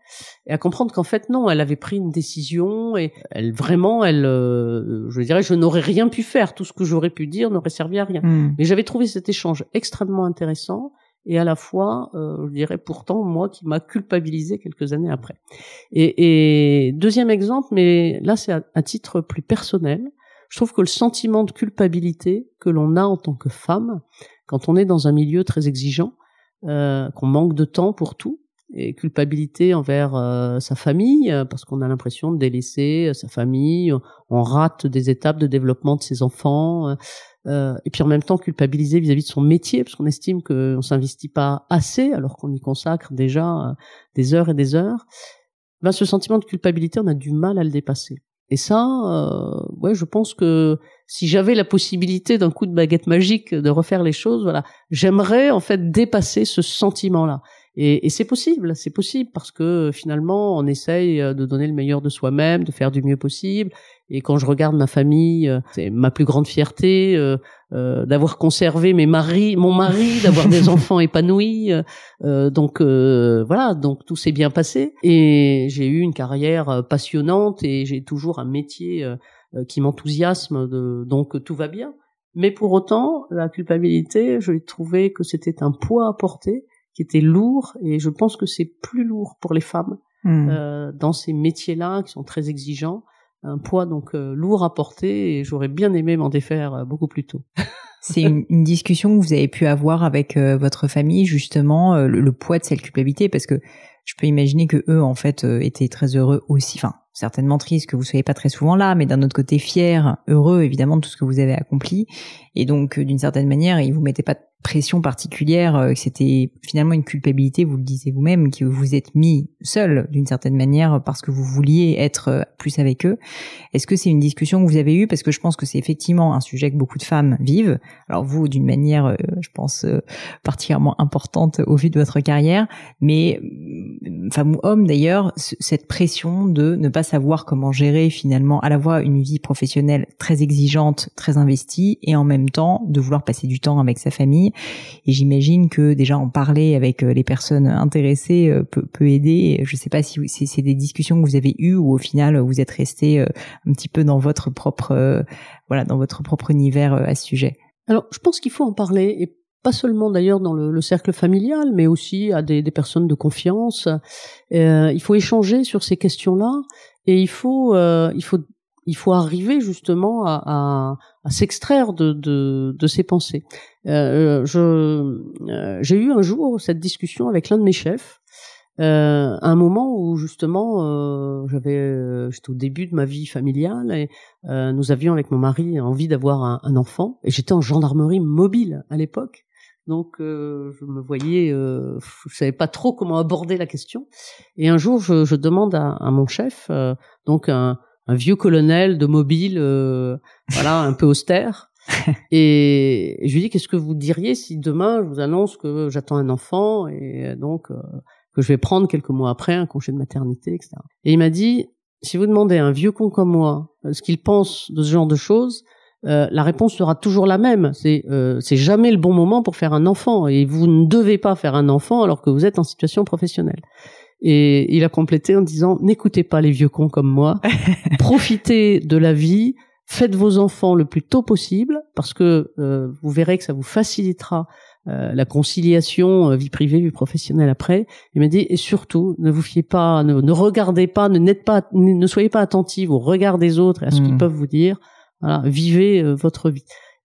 et à comprendre qu'en fait non, elle avait pris une décision et elle vraiment, elle, euh, je dirais, je n'aurais rien pu faire, tout ce que j'aurais pu dire n'aurait servi à rien. Hmm. Mais j'avais trouvé cet échange extrêmement intéressant et à la fois, euh, je dirais pourtant, moi qui m'a culpabilisé quelques années après. Et, et deuxième exemple, mais là c'est à, titre plus personnel, je trouve que le sentiment de culpabilité que l'on a en tant que femme, quand on est dans un milieu très exigeant, euh, qu'on manque de temps pour tout, et culpabilité envers euh, sa famille euh, parce qu'on a l'impression de délaisser euh, sa famille, on rate des étapes de développement de ses enfants, et puis en même temps culpabiliser vis-à-vis de son métier parce qu'on estime qu'on s'investit pas assez alors qu'on y consacre déjà des heures et des heures. Ben, ce sentiment de culpabilité, on a du mal à le dépasser. Et ça, ouais, je pense que si j'avais la possibilité d'un coup de baguette magique de refaire les choses, voilà, j'aimerais en fait dépasser ce sentiment-là. Et, et c'est possible, c'est possible parce que finalement on essaye euh, de donner le meilleur de soi-même, de faire du mieux possible. Et quand je regarde ma famille, euh, c'est ma plus grande fierté euh, euh, d'avoir conservé mes maris, mon mari, d'avoir des enfants épanouis. Euh, donc voilà, donc tout s'est bien passé. Et j'ai eu une carrière passionnante et j'ai toujours un métier qui m'enthousiasme. Donc tout va bien. Mais pour autant, la culpabilité, je trouvé que c'était un poids à porter qui était lourd et je pense que c'est plus lourd pour les femmes hmm. euh, dans ces métiers-là qui sont très exigeants un poids donc euh, lourd à porter et j'aurais bien aimé m'en défaire euh, beaucoup plus tôt. C'est une, une, discussion que vous avez pu avoir avec euh, votre famille justement le, le, poids de cette culpabilité parce que je peux imaginer que eux en fait étaient très heureux aussi enfin certainement triste que vous soyez pas très souvent là, mais d'un autre côté fier, heureux évidemment de tout ce que vous avez accompli, et donc d'une certaine manière, ils vous mettaient pas pression particulière, euh, que c'était finalement une culpabilité, vous le disiez vous-même, que vous êtes mis seul d'une certaine manière parce que vous vouliez être euh, plus avec eux. Est-ce que c'est une discussion que vous avez eue? Parce que je pense que c'est effectivement un sujet que beaucoup de femmes vivent. Alors vous, d'une manière, euh, je pense, particulièrement importante au vu de votre carrière, mais femme ou homme d'ailleurs, cette pression de ne pas savoir comment gérer finalement à la fois une vie professionnelle très exigeante, très investie, et en même temps de vouloir passer du temps avec sa famille et j'imagine que déjà en parler avec euh, les personnes intéressées euh, peut, aider. Je ne sais pas si c'est des discussions que vous avez eues ou au final vous êtes resté euh, un petit peu dans votre propre voilà dans votre propre univers à ce sujet. Alors je pense qu'il faut en parler et pas seulement d'ailleurs dans le, le, cercle familial, mais aussi à des, personnes de confiance. Il faut échanger sur ces questions-là et il faut, il faut il faut arriver justement à s'extraire de, de, de, ces pensées. Euh, je, euh, j'ai eu un jour cette discussion avec l'un de mes chefs, euh, un moment où justement euh, j'avais, euh, j'étais au début de ma vie familiale et euh, nous avions avec mon mari envie d'avoir un, enfant et j'étais en gendarmerie mobile à l'époque. Donc je me voyais, je savais pas trop comment aborder la question. Et un jour, je, je demande à, à mon chef, donc un, un vieux colonel de mobile, euh, voilà, un peu austère. et je lui dis qu'est-ce que vous diriez si demain je vous annonce que j'attends un enfant et donc euh, que je vais prendre quelques mois après un congé de maternité, etc. Et il m'a dit si vous demandez à un vieux con comme moi euh, ce qu'il pense de ce genre de choses, la réponse sera toujours la même. C'est c'est jamais le bon moment pour faire un enfant et vous ne devez pas faire un enfant alors que vous êtes en situation professionnelle. Et il a complété en disant n'écoutez pas les vieux cons comme moi, profitez de la vie, faites vos enfants le plus tôt possible parce que euh, vous verrez que ça vous facilitera euh, la conciliation euh, vie privée vie professionnelle après. Il m'a dit et surtout ne vous fiez pas, ne, regardez pas, ne n'êtes pas, ne, soyez pas attentifs au regard des autres et à ce qu'ils hmm. peuvent vous dire. Voilà, vivez votre vie.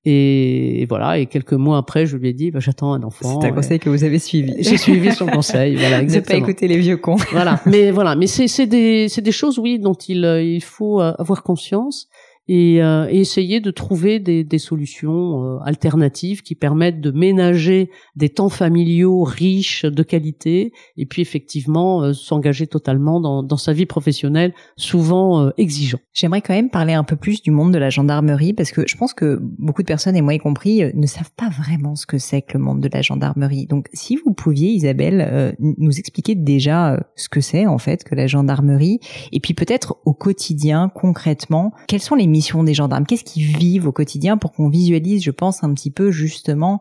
Et voilà, et quelques mois après, je lui ai dit, bah, j'attends un enfant. C'est un conseil que vous avez suivi. J'ai suivi son conseil, voilà, exactement. Ne pas écouter les vieux cons. voilà, mais voilà, mais c'est c'est des c'est des choses, oui, dont il euh, il faut euh, avoir conscience et, euh, essayer de trouver des, des solutions euh, alternatives qui permettent de ménager des temps familiaux riches de qualité et puis effectivement euh, s'engager totalement dans, dans, sa vie professionnelle souvent euh, exigeant. J'aimerais quand même parler un peu plus du monde de la gendarmerie parce que je pense que beaucoup de personnes et moi y compris ne savent pas vraiment ce que c'est que le monde de la gendarmerie. Donc si vous pouviez Isabelle nous expliquer déjà ce que c'est en fait que la gendarmerie et puis peut-être au quotidien concrètement quels sont les mission des gendarmes. Qu'est-ce qu'ils vivent au quotidien pour qu'on visualise, je pense, un petit peu justement,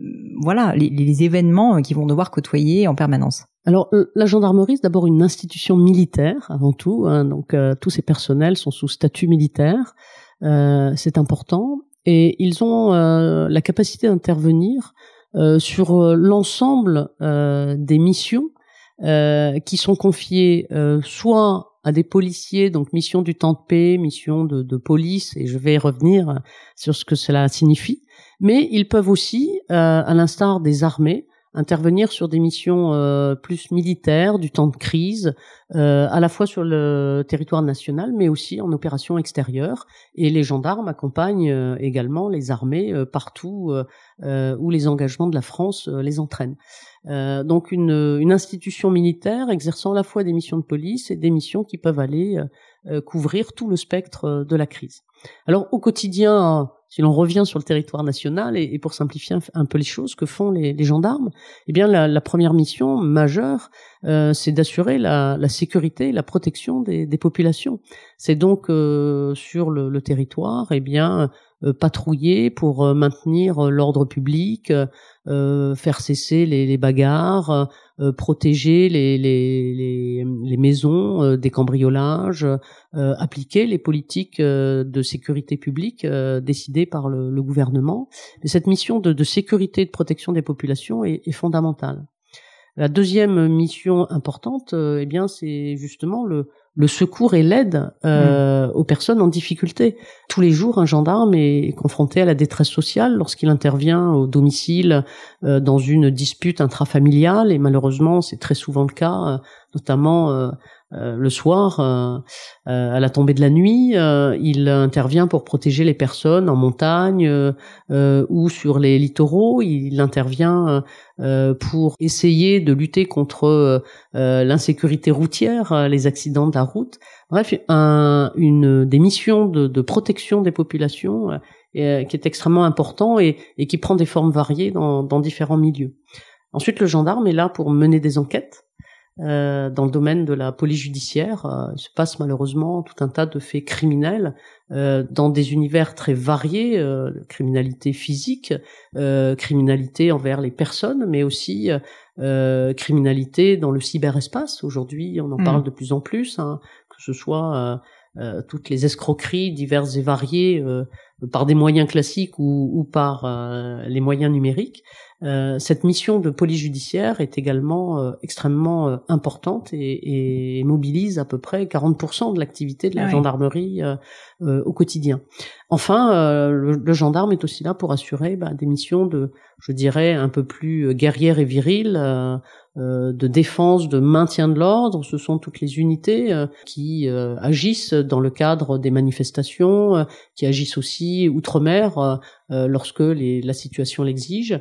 euh, voilà, les, événements euh, qu'ils vont devoir côtoyer en permanence? Alors euh, la gendarmerie c'est d'abord une institution militaire avant tout, hein, donc tous ces personnels sont sous statut militaire, c'est important. Et ils ont la capacité d'intervenir sur l'ensemble des missions qui sont confiées soit à des policiers, donc mission du temps de paix, mission de, police, et je vais revenir sur ce que cela signifie. Mais ils peuvent aussi, à l'instar des armées, intervenir sur des missions euh, plus militaires, du temps de crise, euh, à la fois sur le territoire national, mais aussi en opération extérieure. Et les gendarmes accompagnent euh, également les armées partout où les engagements de la France les entraînent. Donc une, une, institution militaire exerçant à la fois des missions de police et des missions qui peuvent aller couvrir tout le spectre de la crise. Alors au quotidien, si l'on revient sur le territoire national et, pour simplifier un, peu les choses que font les, gendarmes, eh bien la, première mission majeure, euh, c'est d'assurer la, sécurité et la protection des, populations. C'est donc euh, sur le, territoire, eh bien euh, patrouiller pour maintenir l'ordre public, faire cesser les, les bagarres, euh, protéger les, les, les, maisons euh, des cambriolages, euh, appliquer les politiques de sécurité publique décidées par le, le gouvernement. Et cette mission de, de, sécurité et de protection des populations est, est fondamentale. La deuxième mission importante, eh bien, c'est justement le, le secours et l'aide euh, mm. aux personnes en difficulté. Tous les jours, un gendarme est confronté à la détresse sociale lorsqu'il intervient au domicile euh, dans une dispute intrafamiliale, et malheureusement, c'est très souvent le cas, euh, notamment euh, le soir, euh, euh, à la tombée de la nuit, il intervient pour protéger les personnes en montagne ou sur les littoraux. Il intervient pour essayer de lutter contre l'insécurité routière, les accidents de la route. Bref, une des missions de, protection des populations qui est extrêmement important et, qui prend des formes variées dans différents milieux. Ensuite, le gendarme est là pour mener des enquêtes. Euh, dans le domaine de la police judiciaire, euh, il se passe malheureusement tout un tas de faits criminels euh, dans des univers très variés, euh, criminalité physique, criminalité envers les personnes, mais aussi criminalité dans le cyberespace. Aujourd'hui, on en mm. parle de plus en plus, hein, que ce soit toutes les escroqueries diverses et variées par des moyens classiques ou, ou par les moyens numériques. Euh, cette mission de police judiciaire est également euh, extrêmement euh, importante et, et, mobilise à peu près 40% de l'activité de la gendarmerie au quotidien. Enfin, le, gendarme est aussi là pour assurer bah, des missions de, je dirais, un peu plus guerrières et viriles euh, de défense, de maintien de l'ordre. Ce sont toutes les unités euh, qui euh, agissent dans le cadre des manifestations, qui agissent aussi outre-mer lorsque la situation l'exige,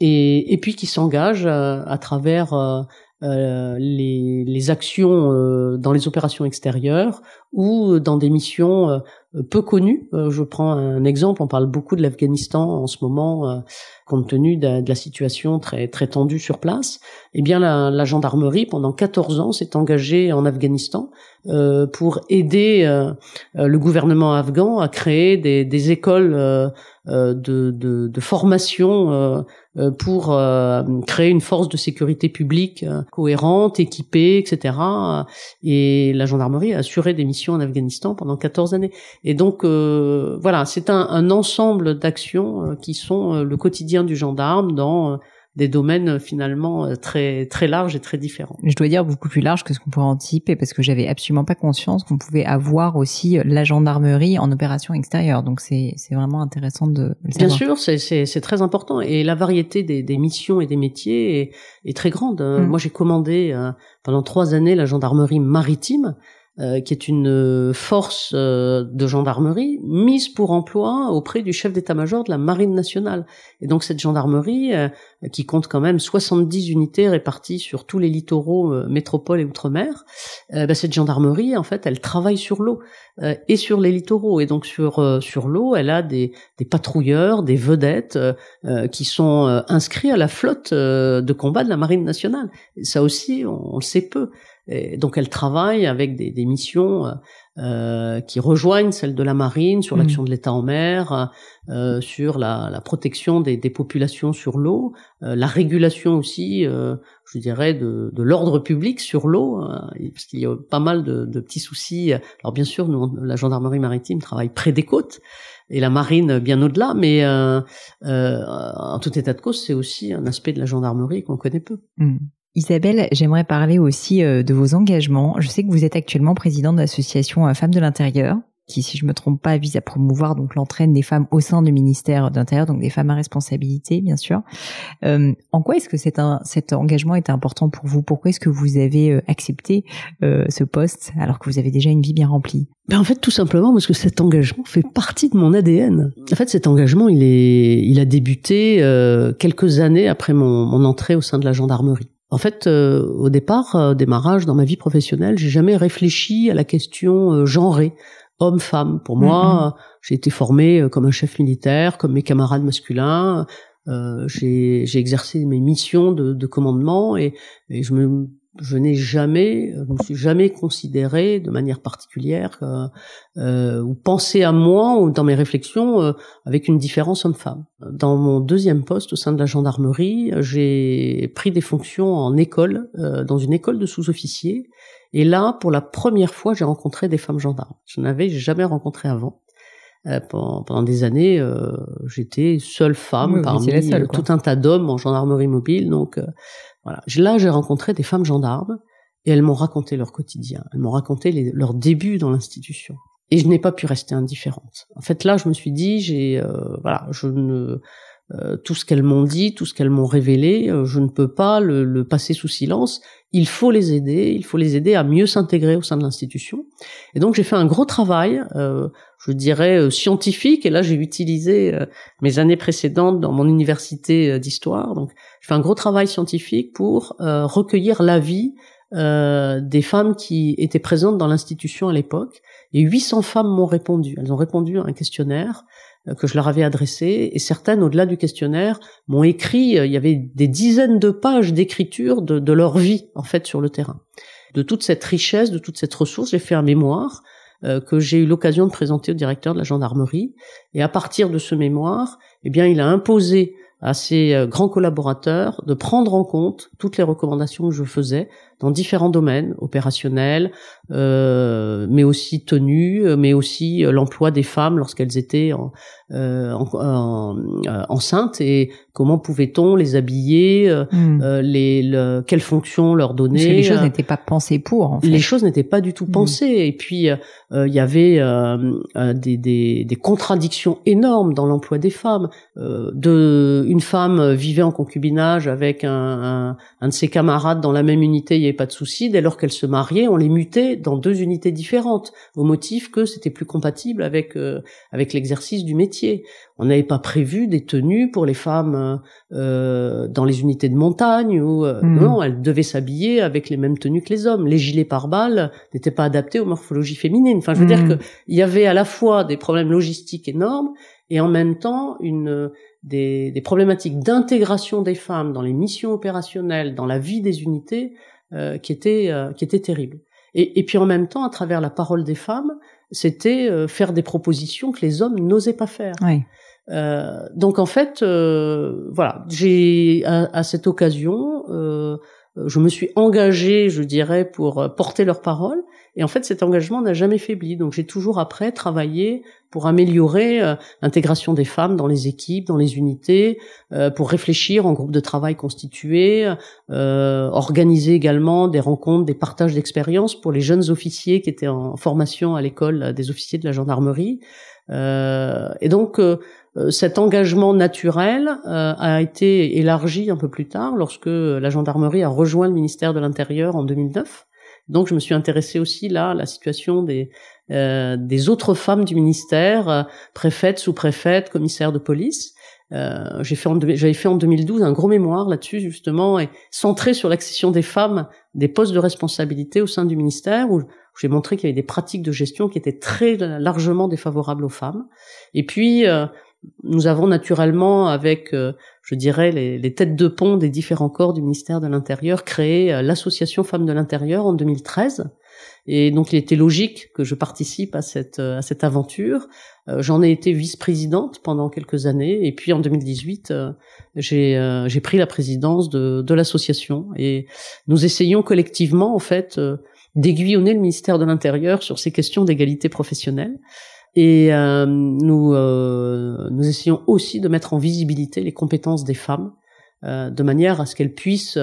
et, et, puis qui s'engagent à travers euh, les, les, actions euh, dans les opérations extérieures ou dans des missions euh, peu connues. je prends un exemple, on parle beaucoup de l'Afghanistan en ce moment, compte tenu de, la situation très très tendue sur place. Eh bien, la, la gendarmerie, pendant 14 ans, s'est engagée en Afghanistan pour aider le gouvernement afghan à créer des, des écoles de, de, de, formation euh, pour euh, créer une force de sécurité publique euh, cohérente, équipée, etc. Et la gendarmerie a assuré des missions en Afghanistan pendant 14 années. Et donc voilà, c'est un ensemble d'actions qui sont le quotidien du gendarme dans des domaines euh, finalement euh, très très larges et très différents. Je dois dire beaucoup plus large que ce qu'on pourrait anticiper parce que j'avais absolument pas conscience qu'on pouvait avoir aussi euh, la gendarmerie en opération extérieure. Donc c'est c'est vraiment intéressant de le Bien sûr, c'est c'est c'est très important et la variété des des missions et des métiers est, est très grande. Mm. Moi j'ai commandé pendant trois années la gendarmerie maritime. Euh, qui est une euh, force euh, de gendarmerie mise pour emploi auprès du chef d'état-major de la marine nationale. Et donc cette gendarmerie, qui compte quand même 70 unités réparties sur tous les littoraux, métropole et outre-mer, bah, cette gendarmerie, en fait, elle travaille sur l'eau et sur les littoraux. Et donc sur sur l'eau, elle a des, des patrouilleurs, des vedettes qui sont inscrits à la flotte de combat de la marine nationale. Ça aussi, on, on le sait peu donc elle travaille avec des, des missions euh, euh, qui rejoignent celles de la marine sur mmh. l'action de l'État en mer, euh, sur la, la, protection des, des populations sur l'eau, euh, la régulation aussi, euh, je dirais, de, de l'ordre public sur l'eau, hein, parce qu'il y a pas mal de, de, petits soucis. Alors bien sûr, nous, la gendarmerie maritime travaille près des côtes, et la marine bien au-delà. Mais en tout état de cause, c'est aussi un aspect de la gendarmerie qu'on connaît peu. Hmm. Isabelle, j'aimerais parler aussi de vos engagements. Je sais que vous êtes actuellement présidente de l'association Femmes de l'Intérieur qui, si je me trompe pas, vise à promouvoir donc l'entraîne des femmes au sein du ministère d'Intérieur, donc des femmes à responsabilité, bien sûr. Euh, en quoi est-ce que cet engagement est important pour vous? Pourquoi est-ce que vous avez euh, accepté euh, ce poste alors que vous avez déjà une vie bien remplie? Ben en fait, tout simplement parce que cet engagement fait partie de mon ADN. En fait, cet engagement, il est, il a débuté euh, quelques années après mon, mon entrée au sein de la gendarmerie. En fait, euh, au départ, au démarrage dans ma vie professionnelle, j'ai jamais réfléchi à la question genrée homme-femme. Pour moi, mm-hmm. j'ai été formé euh, comme un chef militaire, comme mes camarades masculins. Euh, j'ai exercé mes missions de, de commandement et, et, je me je n'ai jamais, je me suis jamais considéré de manière particulière euh, euh, ou pensé à moi ou dans mes réflexions euh, avec une différence homme-femme. Dans mon deuxième poste au sein de la gendarmerie, j'ai pris des fonctions en école, euh, dans une école de sous-officiers, et là, pour la première fois, j'ai rencontré des femmes gendarmes. Je n'avais jamais rencontré avant. Euh, pendant, pendant, des années, j'étais seule femme parmi tout un tas d'hommes en gendarmerie mobile, donc voilà. Là, j'ai rencontré des femmes gendarmes et elles m'ont raconté leur quotidien. Elles m'ont raconté les, leur début dans l'institution. Et je n'ai pas pu rester indifférente. En fait, là, je me suis dit, j'ai, euh, voilà, je ne, euh, tout ce qu'elles m'ont dit, tout ce qu'elles m'ont révélé, euh, je ne peux pas le, le, passer sous silence. Il faut les aider, il faut les aider à mieux s'intégrer au sein de l'institution. Et donc, j'ai fait un gros travail. Euh, je dirais, euh, scientifique. Et là, j'ai utilisé euh, mes années précédentes dans mon université d'histoire. Donc, je fais un gros travail scientifique pour recueillir l'avis des femmes qui étaient présentes dans l'institution à l'époque. Et 800 femmes m'ont répondu. Elles ont répondu à un questionnaire que je leur avais adressé. Et certaines, au-delà du questionnaire, m'ont écrit. Il y avait des dizaines de pages d'écriture de, de leur vie, en fait, sur le terrain. De toute cette richesse, de toute cette ressource, j'ai fait un mémoire euh, que j'ai eu l'occasion de présenter au directeur de la gendarmerie. Et à partir de ce mémoire, eh bien, il a imposé à ses euh, grands collaborateurs de prendre en compte toutes les recommandations que je faisais dans différents domaines opérationnels, euh, mais aussi tenue, mais aussi euh, l'emploi des femmes lorsqu'elles étaient en, euh, en, euh, enceintes. Et comment pouvait-on les habiller, hmm. les le, quelles fonctions leur donner. Parce que les choses n'étaient pas pensées pour. En fait. Les choses n'étaient pas du tout hmm. pensées et puis il y avait des, des, des, contradictions énormes dans l'emploi des femmes. de une femme vivait en concubinage avec un, un, un de ses camarades dans la même unité, il y pas de souci. Dès lors qu'elles se mariaient, on les mutait dans deux unités différentes, au motif que c'était plus compatible avec euh, avec l'exercice du métier. On n'avait pas prévu des tenues pour les femmes euh, dans les unités de montagne ou euh, hmm. non, elles devaient s'habiller avec les mêmes tenues que les hommes. Les gilets pare-balles n'étaient pas adaptés aux morphologies féminines. Enfin, je veux dire hmm. que il y avait à la fois des problèmes logistiques énormes et en même temps une des, des problématiques d'intégration des femmes dans les missions opérationnelles, dans la vie des unités, euh, qui était euh, qui était terrible. Et, et, puis en même temps, à travers la parole des femmes, c'était euh, faire des propositions que les hommes n'osaient pas faire. Oui. donc en fait, voilà, j'ai à, à, cette occasion, je me suis engagée, je dirais, pour porter leur parole. Et en fait, cet engagement n'a jamais faibli. Donc j'ai toujours après travaillé pour améliorer euh, l'intégration des femmes dans les équipes, dans les unités, euh, pour réfléchir en groupe de travail constitué, euh, organiser également des rencontres, des partages d'expériences pour les jeunes officiers qui étaient en formation à l'école des officiers de la gendarmerie. et donc cet engagement naturel a été élargi un peu plus tard lorsque la gendarmerie a rejoint le ministère de l'Intérieur en 2009. Donc je me suis intéressée aussi là à la situation des euh, des autres femmes du ministère, euh, préfètes, sous-préfètes, commissaires de police. Euh, j'ai fait j'avais fait en 2012 un gros mémoire là-dessus justement et centré sur l'accession des femmes des postes de responsabilité au sein du ministère où j'ai montré qu'il y avait des pratiques de gestion qui étaient très largement défavorables aux femmes. Et puis euh, nous avons naturellement, avec, euh, je dirais, les, les, têtes de pont des différents corps du ministère de l'Intérieur, créé euh, l'association Femmes de l'Intérieur en 2013. Et donc, il était logique que je participe à cette euh, à cette aventure. J'en ai été vice-présidente pendant quelques années, et puis en 2018, j'ai j'ai pris la présidence de de l'association. Et nous essayons collectivement, en fait, d'aiguillonner le ministère de l'Intérieur sur ces questions d'égalité professionnelle. Et nous nous essayons aussi de mettre en visibilité les compétences des femmes de manière à ce qu'elles puissent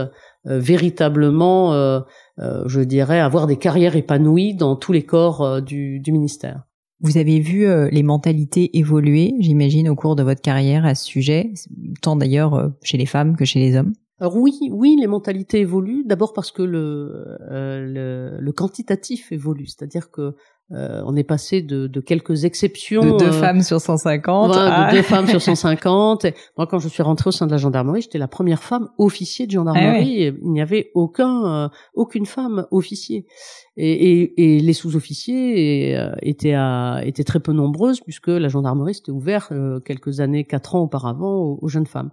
véritablement, je dirais, avoir des carrières épanouies dans tous les corps du, du ministère. Vous avez vu euh, les mentalités évoluer, j'imagine, au cours de votre carrière à ce sujet, tant d'ailleurs euh, chez les femmes que chez les hommes? Alors oui, oui, les mentalités évoluent. D'abord parce que le, euh, le, le, quantitatif évolue, c'est-à-dire que euh, on est passé de, de quelques exceptions. De deux euh, femmes sur 150. De deux femmes sur 150. moi, quand je suis rentrée au sein de la gendarmerie, j'étais la première femme officier de gendarmerie. Ah il n'y avait aucun, euh, aucune femme officier. Et, et, et les sous-officiers étaient, à, étaient très peu nombreuses puisque la gendarmerie s'était ouverte quelques années, quatre ans auparavant aux, aux jeunes femmes.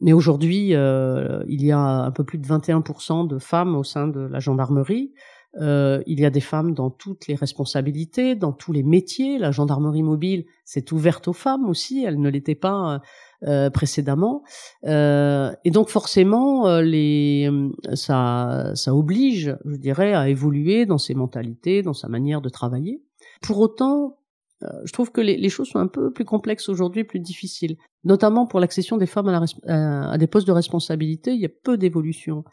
Mais aujourd'hui, il y a un peu plus de 21% de femmes au sein de la gendarmerie. Euh, il y a des femmes dans toutes les responsabilités, dans tous les métiers. La gendarmerie mobile s'est ouverte aux femmes aussi, elle ne l'était pas euh, précédemment. Euh, et donc forcément, euh, les, ça, ça oblige, je dirais, à évoluer dans ses mentalités, dans sa manière de travailler. Pour autant, euh, je trouve que les, les, choses sont un peu plus complexes aujourd'hui, plus difficiles, notamment pour l'accession des femmes à, la, à, des postes de responsabilité. Il y a peu d'évolution.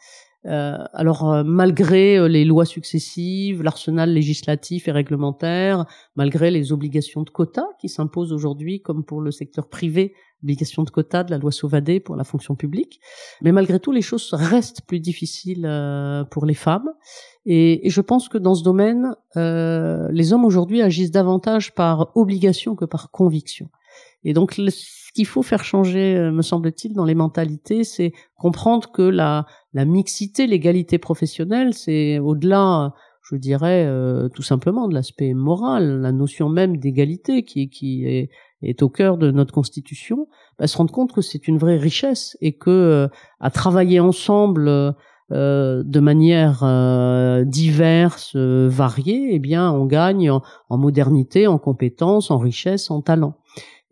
Euh, alors euh, malgré euh, les lois successives, l'arsenal législatif et réglementaire, malgré les obligations de quotas qui s'imposent aujourd'hui, comme pour le secteur privé, obligation de quotas de la loi Sauvadet pour la fonction publique, mais malgré tout les choses restent plus difficiles pour les femmes. Et, et, je pense que dans ce domaine, euh, les hommes aujourd'hui agissent davantage par obligation que par conviction. Et donc, qu'il faut faire changer, euh, me semble-t-il, dans les mentalités, c'est comprendre que la, mixité, l'égalité professionnelle, c'est au-delà, je dirais, euh, tout simplement de l'aspect moral, la notion même d'égalité qui, est, au cœur de notre constitution, bah, se rendre compte que c'est une vraie richesse et que euh, à travailler ensemble euh, de manière euh, diverse, variée, eh bien, on gagne en, modernité, en compétences, en richesse, en talent.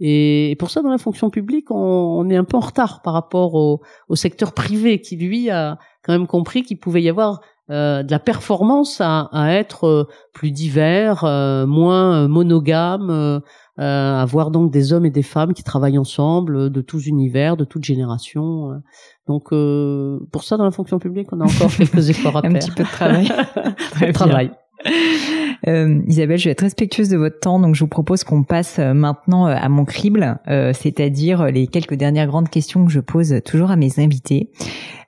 Et, pour ça, dans la fonction publique, on, est un peu en retard par rapport au, secteur privé qui, lui, a quand même compris qu'il pouvait y avoir de la performance à, à être plus divers, moins monogame, avoir donc des hommes et des femmes qui travaillent ensemble, de tous univers, de toutes générations. Donc euh, pour ça, dans la fonction publique, on a encore quelques efforts à faire. Un petit peu de travail. de travail. Euh, Isabelle, je vais être respectueuse de votre temps, donc je vous propose qu'on passe euh, maintenant euh, à mon crible, euh, c'est-à-dire les quelques dernières grandes questions que je pose toujours à mes invités.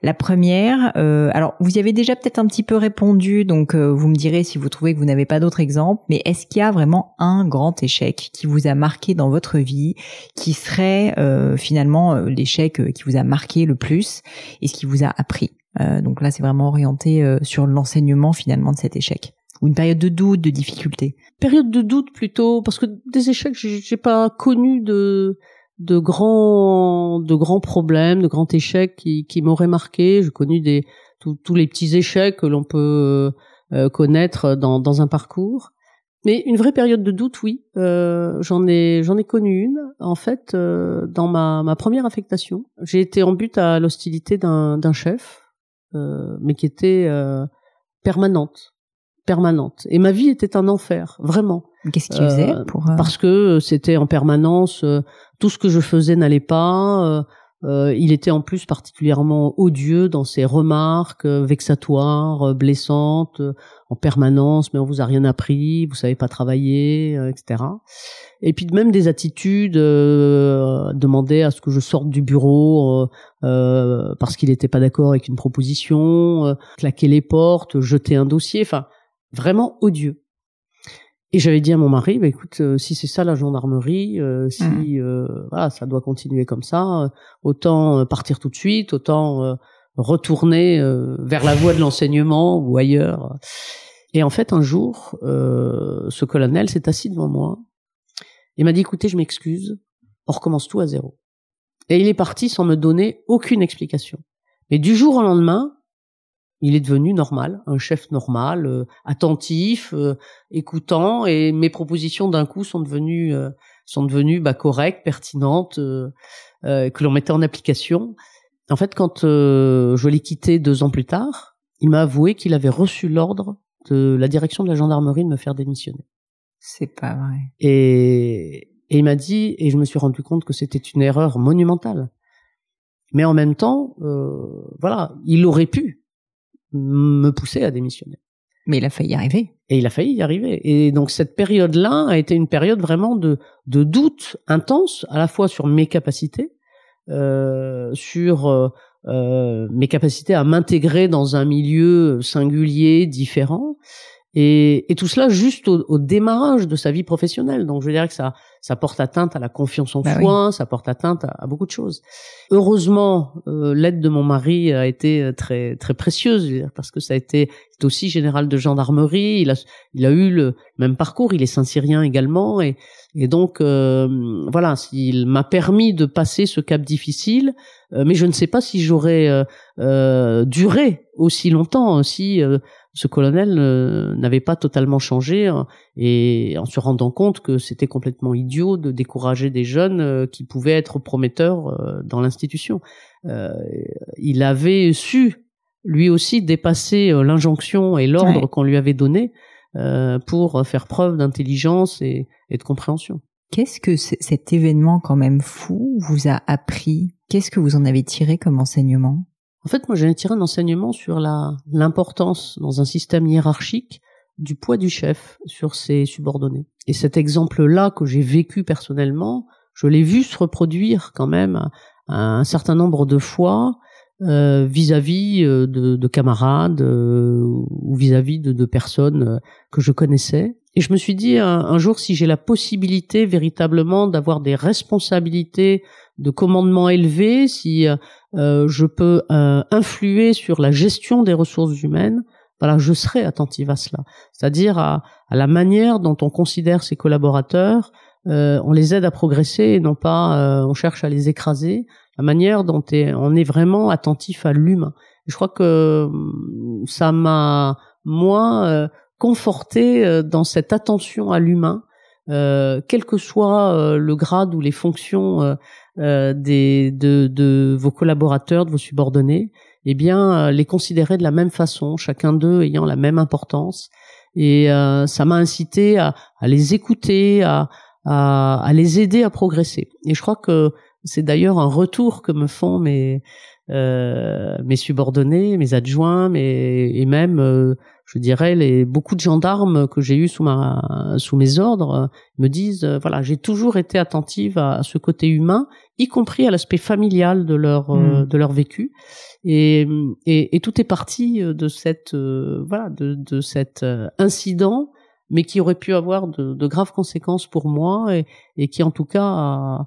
La première, euh, alors vous y avez déjà peut-être un petit peu répondu, donc vous me direz si vous trouvez que vous n'avez pas d'autres exemples, mais est-ce qu'il y a vraiment un grand échec qui vous a marqué dans votre vie, qui serait finalement l'échec qui vous a marqué le plus et ce qui vous a appris? Donc là, c'est vraiment orienté sur l'enseignement finalement de cet échec ou une période de doute, de difficulté Période de doute plutôt, parce que des échecs, j'ai pas connu de de grands de grands problèmes, de grands échecs qui, qui m'auraient marqué. J'ai connu des tous les petits échecs que l'on peut euh, connaître dans dans un parcours. Mais une vraie période de doute, oui, euh, j'en ai j'en ai connu une. En fait, euh, dans ma ma première affectation, j'ai été en but à l'hostilité d'un d'un chef, euh, mais qui était euh, permanente permanente. Et ma vie était un enfer, vraiment. Qu'est-ce qu'il faisait euh, pour euh, Parce que c'était en permanence, euh, tout ce que je faisais n'allait pas. il était en plus particulièrement odieux dans ses remarques vexatoires, blessantes, en permanence. Mais on vous a rien appris, vous savez pas travailler, etc. Et puis même des attitudes, demander à ce que je sorte du bureau parce qu'il n'était pas d'accord avec une proposition, claquer les portes, jeter un dossier. Enfin, vraiment odieux. Et j'avais dit à mon mari, bah, écoute, euh, si c'est ça la gendarmerie, euh, si mmh. euh, voilà, ça doit continuer comme ça, autant partir tout de suite, autant retourner vers la voie de l'enseignement ou ailleurs. Et en fait, un jour, ce colonel s'est assis devant moi et m'a dit, écoutez, je m'excuse, on recommence tout à zéro. Et il est parti sans me donner aucune explication. Mais du jour au lendemain, il est devenu normal, un chef normal, euh, attentif, euh, écoutant, et mes propositions d'un coup sont devenues euh, sont devenues bah, correctes, pertinentes, que l'on mettait en application. En fait, quand je l'ai quitté deux ans plus tard, il m'a avoué qu'il avait reçu l'ordre de la direction de la gendarmerie de me faire démissionner. C'est pas vrai. Et, et il m'a dit, et je me suis rendu compte que c'était une erreur monumentale. Mais en même temps, euh, voilà, il aurait pu me pousser à démissionner. Mais il a failli y arriver. Et il a failli y arriver. Et donc cette période-là a été une période vraiment de, de doute intense, à la fois sur mes capacités, euh, sur euh, euh mes capacités à m'intégrer dans un milieu singulier, différent, et, et tout cela juste au, au, démarrage de sa vie professionnelle. Donc je dirais que ça, ça porte atteinte à la confiance en bah soi, ça porte atteinte à, beaucoup de choses. Heureusement, euh, l'aide de mon mari a été euh, très très précieuse parce que ça a été est aussi général de gendarmerie. Il a il a eu le même parcours. Il est saint-syrien également et et donc euh, voilà, il m'a permis de passer ce cap difficile. Euh, mais je ne sais pas si j'aurais duré aussi longtemps si ce colonel euh, n'avait pas totalement changé hein, et en se rendant compte que c'était complètement idiot de décourager des jeunes euh, qui pouvaient être prometteurs euh, dans l'institution. il avait su lui aussi dépasser l'injonction et l'ordre qu'on lui avait donné pour faire preuve d'intelligence et, et, de compréhension. Qu'est-ce que cet événement quand même fou vous a appris? Qu'est-ce que vous en avez tiré comme enseignement? En fait, moi, j'ai tiré un enseignement sur la l'importance dans un système hiérarchique du poids du chef sur ses subordonnés. Et cet exemple-là que j'ai vécu personnellement, je l'ai vu se reproduire quand même un certain nombre de fois euh, vis-à-vis euh, de, de, camarades euh, ou vis-à-vis de, de, personnes que je connaissais. Et je me suis dit un, jour, si j'ai la possibilité véritablement d'avoir des responsabilités de commandement élevé, si euh, je peux euh, influer sur la gestion des ressources humaines, voilà, je serai attentive à cela. C'est-à-dire à, la manière dont on considère ses collaborateurs, euh, on les aide à progresser et non pas on cherche à les écraser. La manière dont on est vraiment attentif à l'humain. Je crois que hum, ça m'a moi conforté dans cette attention à l'humain, quel que soit le grade ou les fonctions euh, des, de, de, vos collaborateurs, de vos subordonnés, eh bien, euh, les considérer de la même façon, chacun d'eux ayant la même importance. Et euh, ça m'a incité à, à, les écouter, à, à, à, les aider à progresser. Et je crois que c'est d'ailleurs un retour que me font mes euh, mes subordonnés, mes adjoints, mes, et même je dirais les beaucoup de gendarmes que j'ai eu sous ma sous mes ordres euh, me disent euh, voilà j'ai toujours été attentive à, ce côté humain y compris à l'aspect familial de leur euh, mm. de leur vécu et, et, et tout est parti de cette voilà de, de cet incident mais qui aurait pu avoir de, de graves conséquences pour moi et, et qui en tout cas a,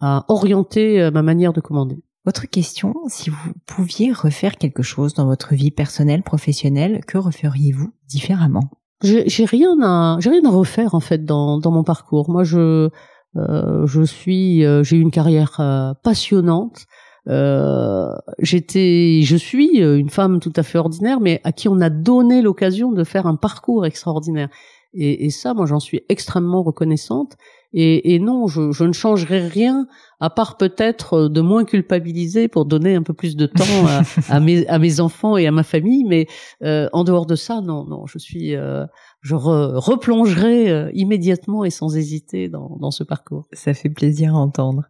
a orienté ma manière de commander votre question, si vous pouviez refaire quelque chose dans votre vie personnelle, professionnelle, que referiez-vous différemment? J'ai rien à, j'ai rien à refaire en fait dans, dans mon parcours. Moi, je, euh, je suis, euh, j'ai eu une carrière euh, passionnante. Euh, j'étais, je suis une femme tout à fait ordinaire, mais à qui on a donné l'occasion de faire un parcours extraordinaire. Et, et ça, moi, j'en suis extrêmement reconnaissante. Et, et non, je, je, ne changerai rien à part peut-être euh, de moins culpabiliser pour donner un peu plus de temps à, à, mes, à mes enfants et à ma famille. Mais euh, en dehors de ça, non, non, je suis, euh, je replongerai euh, immédiatement et sans hésiter dans, dans ce parcours. Ça fait plaisir à entendre.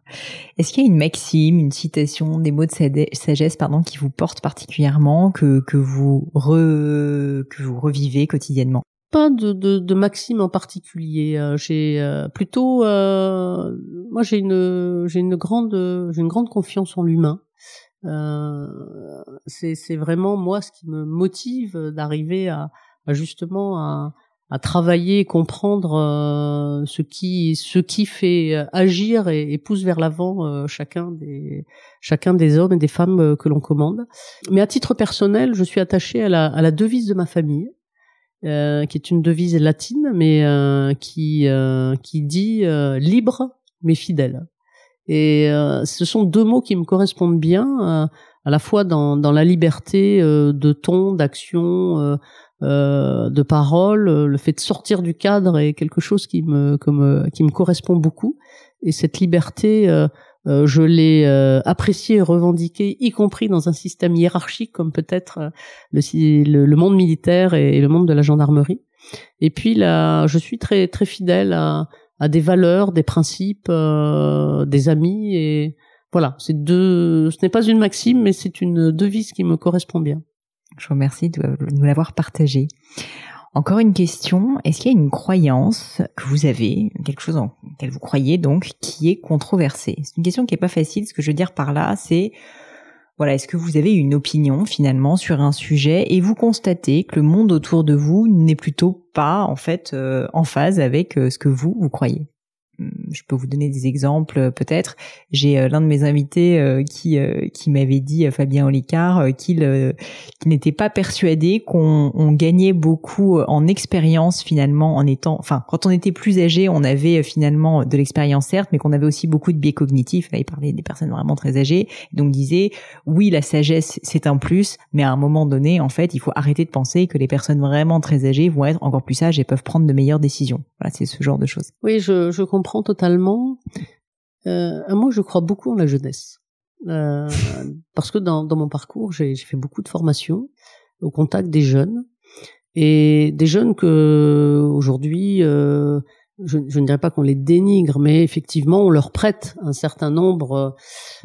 Est-ce qu'il y a une maxime, une citation, des mots de sagesse, pardon, qui vous portent particulièrement, que que vous re, que vous revivez quotidiennement? Pas de, de, de maxime en particulier. Euh, j'ai euh, plutôt, euh, moi j'ai une j'ai une grande j'ai une grande confiance en l'humain. c'est c'est vraiment moi ce qui me motive d'arriver à, justement à, à travailler, comprendre ce qui ce qui fait agir et, et pousse vers l'avant chacun des chacun des hommes et des femmes que l'on commande. Mais à titre personnel, je suis attachée à la, à la devise de ma famille euh, qui est une devise latine, mais euh, qui euh, qui dit libre mais fidèle. Et ce sont deux mots qui me correspondent bien, à la fois dans, dans la liberté de ton, d'action, de parole. Le fait de sortir du cadre est quelque chose qui me qui me correspond beaucoup. Et cette liberté euh, je l'ai euh, apprécié et revendiqué, y compris dans un système hiérarchique comme peut-être euh, le, le, monde militaire et, le monde de la gendarmerie. Et puis là, je suis très très fidèle à, à des valeurs, des principes, euh, des amis et voilà, c'est deux. Ce n'est pas une maxime, mais c'est une devise qui me correspond bien. Je vous remercie de nous l'avoir partagé. Encore une question, est-ce qu'il y a une croyance que vous avez, quelque chose en laquelle vous croyez donc, qui est controversée? C'est une question qui est pas facile, ce que je veux dire par là, c'est voilà, est-ce que vous avez une opinion finalement sur un sujet et vous constatez que le monde autour de vous n'est plutôt pas en fait euh, en phase avec euh, ce que vous vous croyez? Je peux vous donner des exemples euh, peut-être. J'ai euh, l'un de mes invités euh, qui qui m'avait dit Fabien Olicard qu'il n'était pas persuadé qu'on on gagnait beaucoup en expérience finalement en étant enfin quand on était plus âgé, on avait finalement de l'expérience certes, mais qu'on avait aussi beaucoup de biais cognitifs. Là, il parlait des personnes vraiment très âgées. Donc disait oui, la sagesse c'est un plus, mais à un moment donné, en fait, il faut arrêter de penser que les personnes vraiment très âgées vont être encore plus sages et peuvent prendre de meilleures décisions. Voilà, c'est ce genre de choses. Oui, je, je comprends totalement. Euh, moi, je crois beaucoup en la jeunesse. Euh, parce que dans, dans mon parcours, j'ai fait beaucoup de formations au contact des jeunes et des jeunes que aujourd'hui euh, je, je, ne dirais pas qu'on les dénigre, mais effectivement, on leur prête un certain nombre,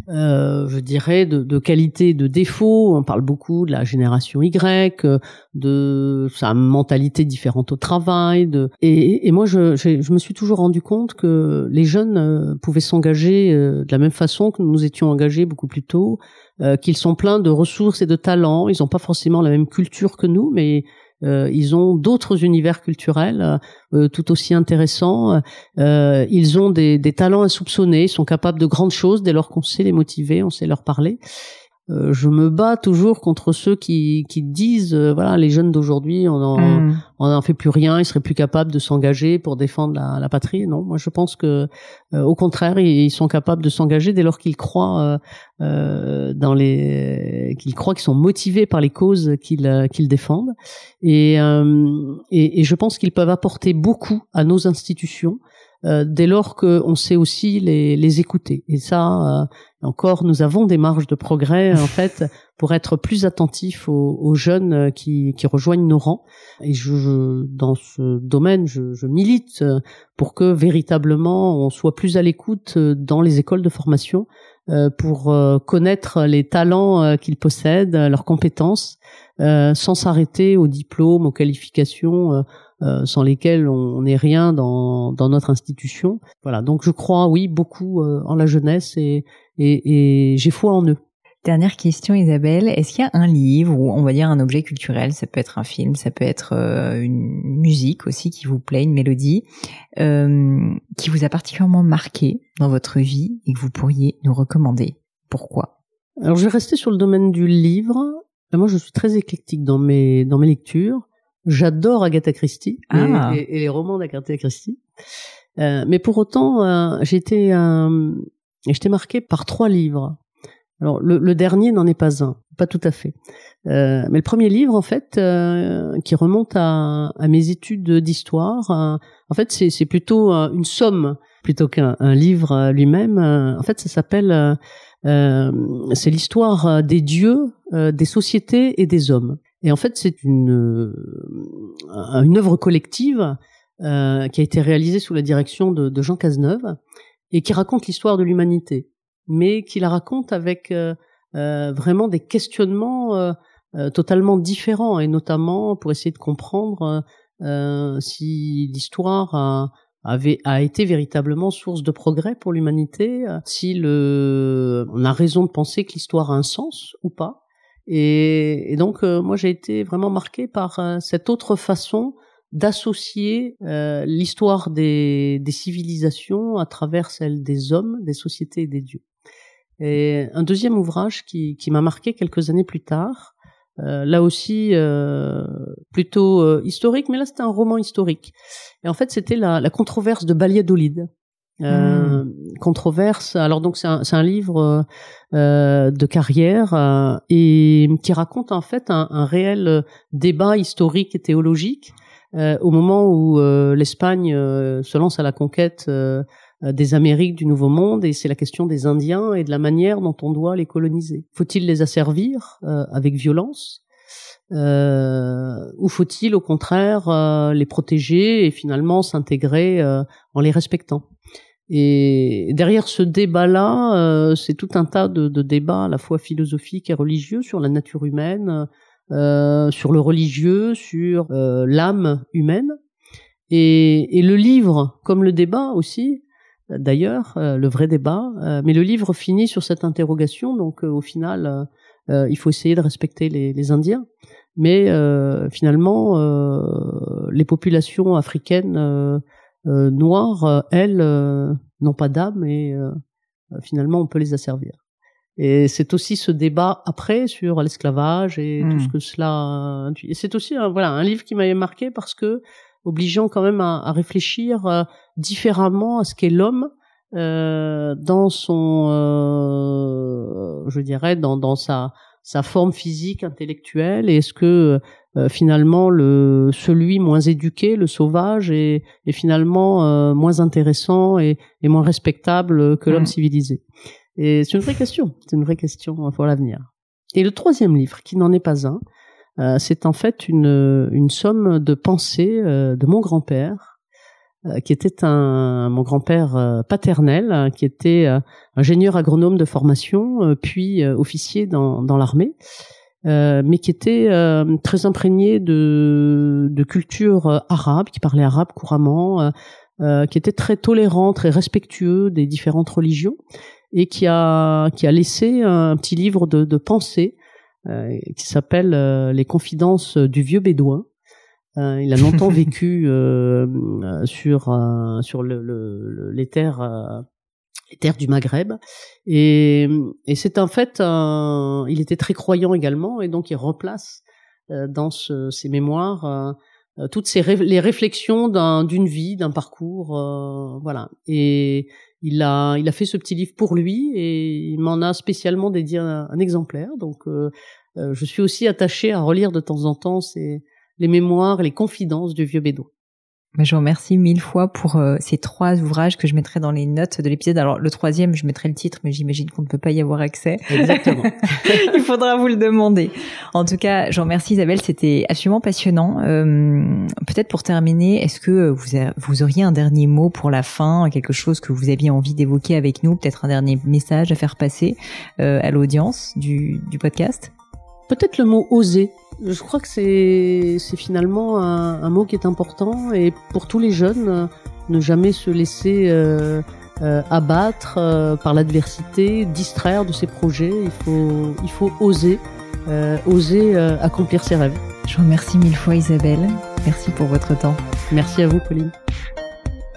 euh, je dirais, de, de qualités, de défauts. On parle beaucoup de la génération Y, de sa mentalité différente au travail. De... Et, et moi, je, je, me suis toujours rendu compte que les jeunes euh, pouvaient s'engager euh, de la même façon que nous étions engagés beaucoup plus tôt, euh, qu'ils sont pleins de ressources et de talents. Ils n'ont pas forcément la même culture que nous, mais ils ont d'autres univers culturels euh, tout aussi intéressants. Euh, ils ont des, des talents insoupçonnés, ils sont capables de grandes choses dès lors qu'on sait les motiver, on sait leur parler. Euh, je me bats toujours contre ceux qui, qui disent euh, voilà les jeunes d'aujourd'hui on en hmm. on n'en fait plus rien ils seraient plus capables de s'engager pour défendre la, la, patrie non moi je pense que euh, au contraire ils, sont capables de s'engager dès lors qu'ils croient dans les qu'ils croient qu'ils sont motivés par les causes qu'ils qu'ils défendent et, et, et je pense qu'ils peuvent apporter beaucoup à nos institutions euh, dès lors qu'on sait aussi les, les, écouter. Et ça, euh, encore, nous avons des marges de progrès en fait pour être plus attentifs aux, aux jeunes euh, qui, qui, rejoignent nos rangs. Et je, dans ce domaine, je, je, milite pour que véritablement on soit plus à l'écoute dans les écoles de formation pour connaître les talents qu'ils possèdent, leurs compétences, sans s'arrêter aux diplômes, aux qualifications euh, sans lesquels on n'est rien dans, dans notre institution. Voilà, donc je crois, oui, beaucoup euh, en la jeunesse et, et, et j'ai foi en eux. Dernière question, Isabelle. Est-ce qu'il y a un livre ou on va dire un objet culturel, ça peut être un film, ça peut être euh, une musique aussi qui vous plaît, une mélodie, euh, qui vous a particulièrement marqué dans votre vie et que vous pourriez nous recommander? Pourquoi? Alors je vais rester sur le domaine du livre. Moi, je suis très éclectique dans mes dans mes lectures. J'adore Agatha Christie ah. et, les romans d'Agatha Christie. Euh, mais pour autant, euh, été, euh, j'étais marqué par trois livres. Alors le, le dernier n'en est pas un, pas tout à fait. Euh, mais le premier livre, en fait, euh, qui remonte à, à mes études d'histoire, en fait, c'est plutôt une somme plutôt qu'un livre lui-même. En fait, ça s'appelle, c'est l'histoire des dieux, des sociétés et des hommes. Et en fait, c'est une euh, une œuvre collective euh, qui a été réalisée sous la direction de, de Jean Cazeneuve et qui raconte l'histoire de l'humanité, mais qui la raconte avec euh, euh vraiment des questionnements euh, totalement différents et notamment pour essayer de comprendre si l'histoire a, avait a été véritablement source de progrès pour l'humanité, si le on a raison de penser que l'histoire a un sens ou pas et, et donc, euh, moi, j'ai été vraiment marqué par euh, cette autre façon d'associer euh, l'histoire des, des, civilisations à travers celle des hommes, des sociétés et des dieux. Et un deuxième ouvrage qui, qui m'a marqué quelques années plus tard, là aussi plutôt historique, mais là c'était un roman historique. Et en fait, c'était la, la controverse de Valladolid. Euh, hmm. controverse. Alors donc c'est un, un, livre euh, de carrière euh, et qui raconte en fait un, un, réel débat historique et théologique euh, au moment où l'Espagne se lance à la conquête des Amériques du Nouveau Monde et c'est la question des Indiens et de la manière dont on doit les coloniser. Faut-il les asservir avec violence? Ou faut-il au contraire les protéger et finalement s'intégrer en les respectant? Et derrière ce débat-là, c'est tout un tas de, débats à la fois philosophiques et religieux sur la nature humaine, euh, sur le religieux, sur euh, l'âme humaine. Et, le livre, comme le débat aussi, d'ailleurs, euh, le vrai débat, mais le livre finit sur cette interrogation. Donc au final, il faut essayer de respecter les Indiens. Mais finalement, les populations africaines noires, elles, n'ont pas d'âme et finalement on peut les asservir. Et c'est aussi ce débat après sur l'esclavage et tout ce hmm. que cela. Et c'est aussi un, voilà un livre qui m'avait marqué parce que obligeant quand même à, à réfléchir euh, différemment à ce qu'est l'homme euh, dans son, euh, je dirais, dans, dans sa sa forme physique, intellectuelle. Et est-ce que euh, finalement le celui moins éduqué, le sauvage, est, est finalement moins intéressant et, et, moins respectable que l'homme hmm. civilisé? Et c'est une vraie question, c'est une vraie question pour l'avenir. Et le troisième livre, qui n'en est pas un, euh, c'est en fait une, une somme de pensées euh, de mon grand-père, euh, qui était un mon grand-père paternel, hein, qui était ingénieur agronome de formation, puis officier dans, dans l'armée, mais qui était très imprégné de, culture arabe, qui parlait arabe couramment, qui était très tolérant, très respectueux des différentes religions et qui a qui a laissé un petit livre de, de pensée euh, qui s'appelle euh, Les confidences du vieux bédouin. Euh, il a longtemps vécu euh, sur sur le, le, les terres les terres du Maghreb et, et c'est en fait un, il était très croyant également et donc il replace dans ce, ses mémoires toutes ces les réflexions d'une vie, d'un parcours, voilà. Et, il a, il a fait ce petit livre pour lui et il m'en a spécialement dédié un, exemplaire. Donc, euh, euh, je suis aussi attachée à relire de temps en temps ces, les mémoires, les confidences du vieux Bédouin. Je vous remercie mille fois pour euh, ces trois ouvrages que je mettrai dans les notes de l'épisode. Alors le troisième, je mettrai le titre, mais j'imagine qu'on ne peut pas y avoir accès. Exactement. Il faudra vous le demander. En tout cas, je vous remercie Isabelle, c'était absolument passionnant. Euh, Peut-être pour terminer, est-ce que vous, vous auriez un dernier mot pour la fin, quelque chose que vous aviez envie d'évoquer avec nous, peut-être un dernier message à faire passer euh, à l'audience du, du podcast? Peut-être le mot oser. Je crois que c'est finalement un, un, mot qui est important et pour tous les jeunes, ne jamais se laisser euh, euh, abattre euh, par l'adversité, distraire de ses projets. Il faut il faut oser euh, oser euh, accomplir ses rêves. Je vous remercie mille fois Isabelle. Merci pour votre temps. Merci à vous Pauline.